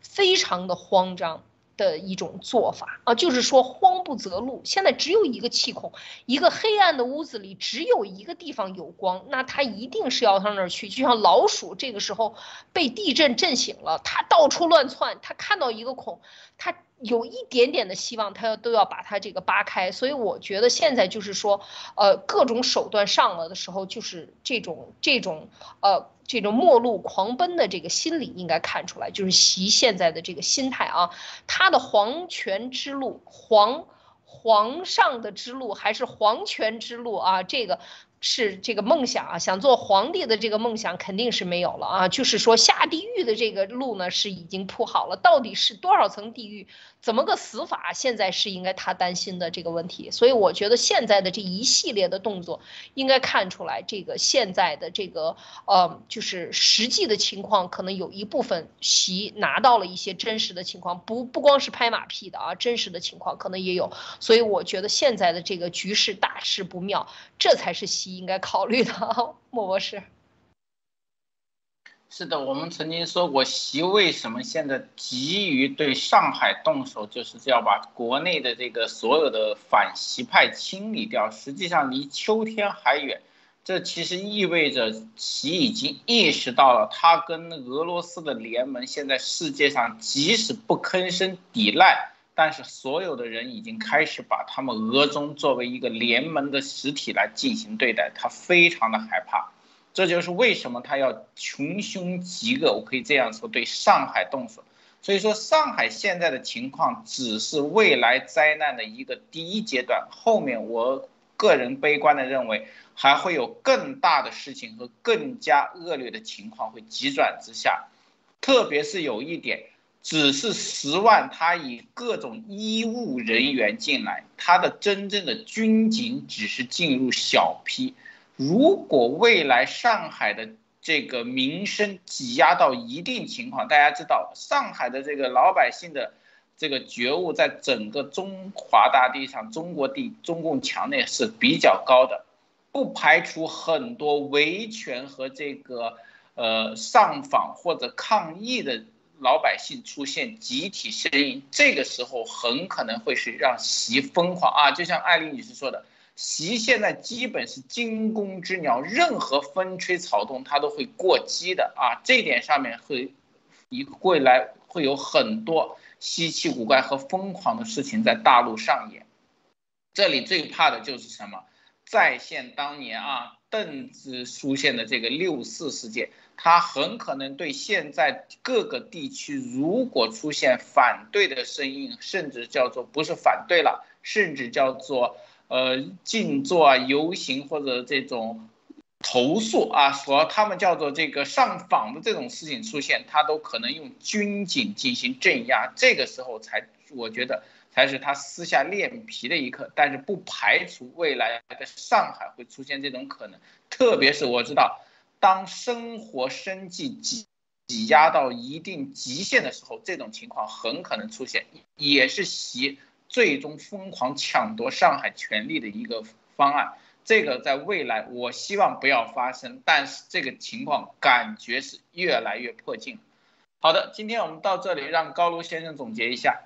[SPEAKER 2] 非常的慌张。的一种做法啊，就是说慌不择路。现在只有一个气孔，一个黑暗的屋子里只有一个地方有光，那他一定是要上那儿去。就像老鼠这个时候被地震震醒了，它到处乱窜，它看到一个孔，它有一点点的希望，它要都要把它这个扒开。所以我觉得现在就是说，呃，各种手段上了的时候，就是这种这种呃。这种末路狂奔的这个心理应该看出来，就是习现在的这个心态啊，他的皇权之路，皇皇上的之路还是皇权之路啊？这个是这个梦想啊，想做皇帝的这个梦想肯定是没有了啊。就是说下地狱的这个路呢是已经铺好了，到底是多少层地狱，怎么个死法，现在是应该他担心的这个问题。所以我觉得现在的这一系列的动作，应该看出来这个现在的这个呃，就是实际的情况，可能有一部分习拿到了一些真实的情况，不不光是拍马屁的啊，真实的情况可能也有。所以我觉得现在的这个局势大势不妙，这才是习。应该考虑的，莫博士。
[SPEAKER 1] 是的，我们曾经说过，习为什么现在急于对上海动手，就是要把国内的这个所有的反习派清理掉。实际上离秋天还远，这其实意味着习已经意识到了，他跟俄罗斯的联盟现在世界上即使不吭声抵赖。但是所有的人已经开始把他们俄中作为一个联盟的实体来进行对待，他非常的害怕，这就是为什么他要穷凶极恶，我可以这样说，对上海动手。所以说，上海现在的情况只是未来灾难的一个第一阶段，后面我个人悲观的认为，还会有更大的事情和更加恶劣的情况会急转直下，特别是有一点。只是十万，他以各种医务人员进来，他的真正的军警只是进入小批。如果未来上海的这个民生挤压到一定情况，大家知道，上海的这个老百姓的这个觉悟，在整个中华大地上，中国地中共墙内是比较高的，不排除很多维权和这个呃上访或者抗议的。老百姓出现集体声音，这个时候很可能会是让习疯狂啊！就像艾丽女士说的，习现在基本是惊弓之鸟，任何风吹草动他都会过激的啊！这点上面会，以未来会有很多稀奇古怪和疯狂的事情在大陆上演。这里最怕的就是什么？再现当年啊，邓子出现的这个六四事件。他很可能对现在各个地区如果出现反对的声音，甚至叫做不是反对了，甚至叫做呃静坐啊、游行或者这种投诉啊，说他们叫做这个上访的这种事情出现，他都可能用军警进行镇压。这个时候才，我觉得才是他私下练皮的一刻。但是不排除未来在上海会出现这种可能，特别是我知道。当生活生计挤挤压到一定极限的时候，这种情况很可能出现，也是习最终疯狂抢夺上海权力的一个方案。这个在未来，我希望不要发生，但是这个情况感觉是越来越迫近。好的，今天我们到这里，让高卢先生总结一下。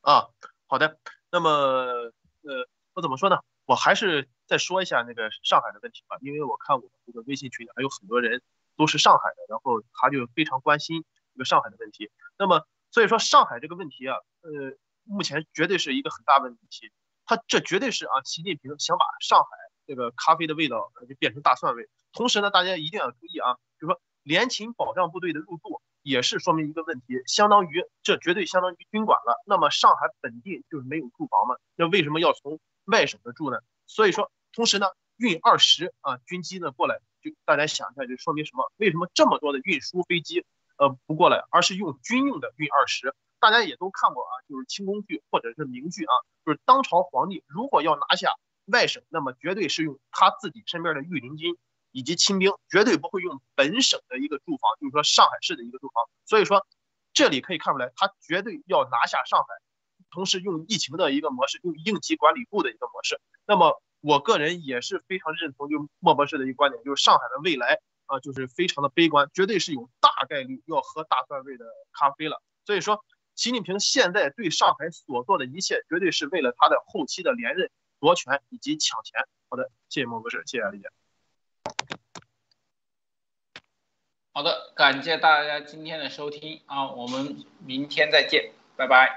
[SPEAKER 3] 啊，好的。那么，呃，我怎么说呢？我还是。再说一下那个上海的问题吧，因为我看我们这个微信群里还有很多人都是上海的，然后他就非常关心这个上海的问题。那么，所以说上海这个问题啊，呃，目前绝对是一个很大问题。他这绝对是啊，习近平想把上海这个咖啡的味道就变成大蒜味。同时呢，大家一定要注意啊，就说联勤保障部队的入驻也是说明一个问题，相当于这绝对相当于军管了。那么上海本地就是没有住房嘛？那为什么要从外省的住呢？所以说。同时呢，运二十啊军机呢过来，就大家想一下，就说明什么？为什么这么多的运输飞机呃不过来，而是用军用的运二十？大家也都看过啊，就是清宫剧或者是名剧啊，就是当朝皇帝如果要拿下外省，那么绝对是用他自己身边的御林军以及亲兵，绝对不会用本省的一个住房，就是说上海市的一个住房。所以说，这里可以看出来，他绝对要拿下上海，同时用疫情的一个模式，用应急管理部的一个模式。那么。我个人也是非常认同，就莫博士的一个观点，就是上海的未来啊，就是非常的悲观，绝对是有大概率要喝大蒜味的咖啡了。所以说，习近平现在对上海所做的一切，绝对是为了他的后期的连任夺权以及抢钱。好的，谢谢莫博士，谢谢李姐。
[SPEAKER 1] 好的，感谢大家今天的收听啊，我们明天再见，拜拜。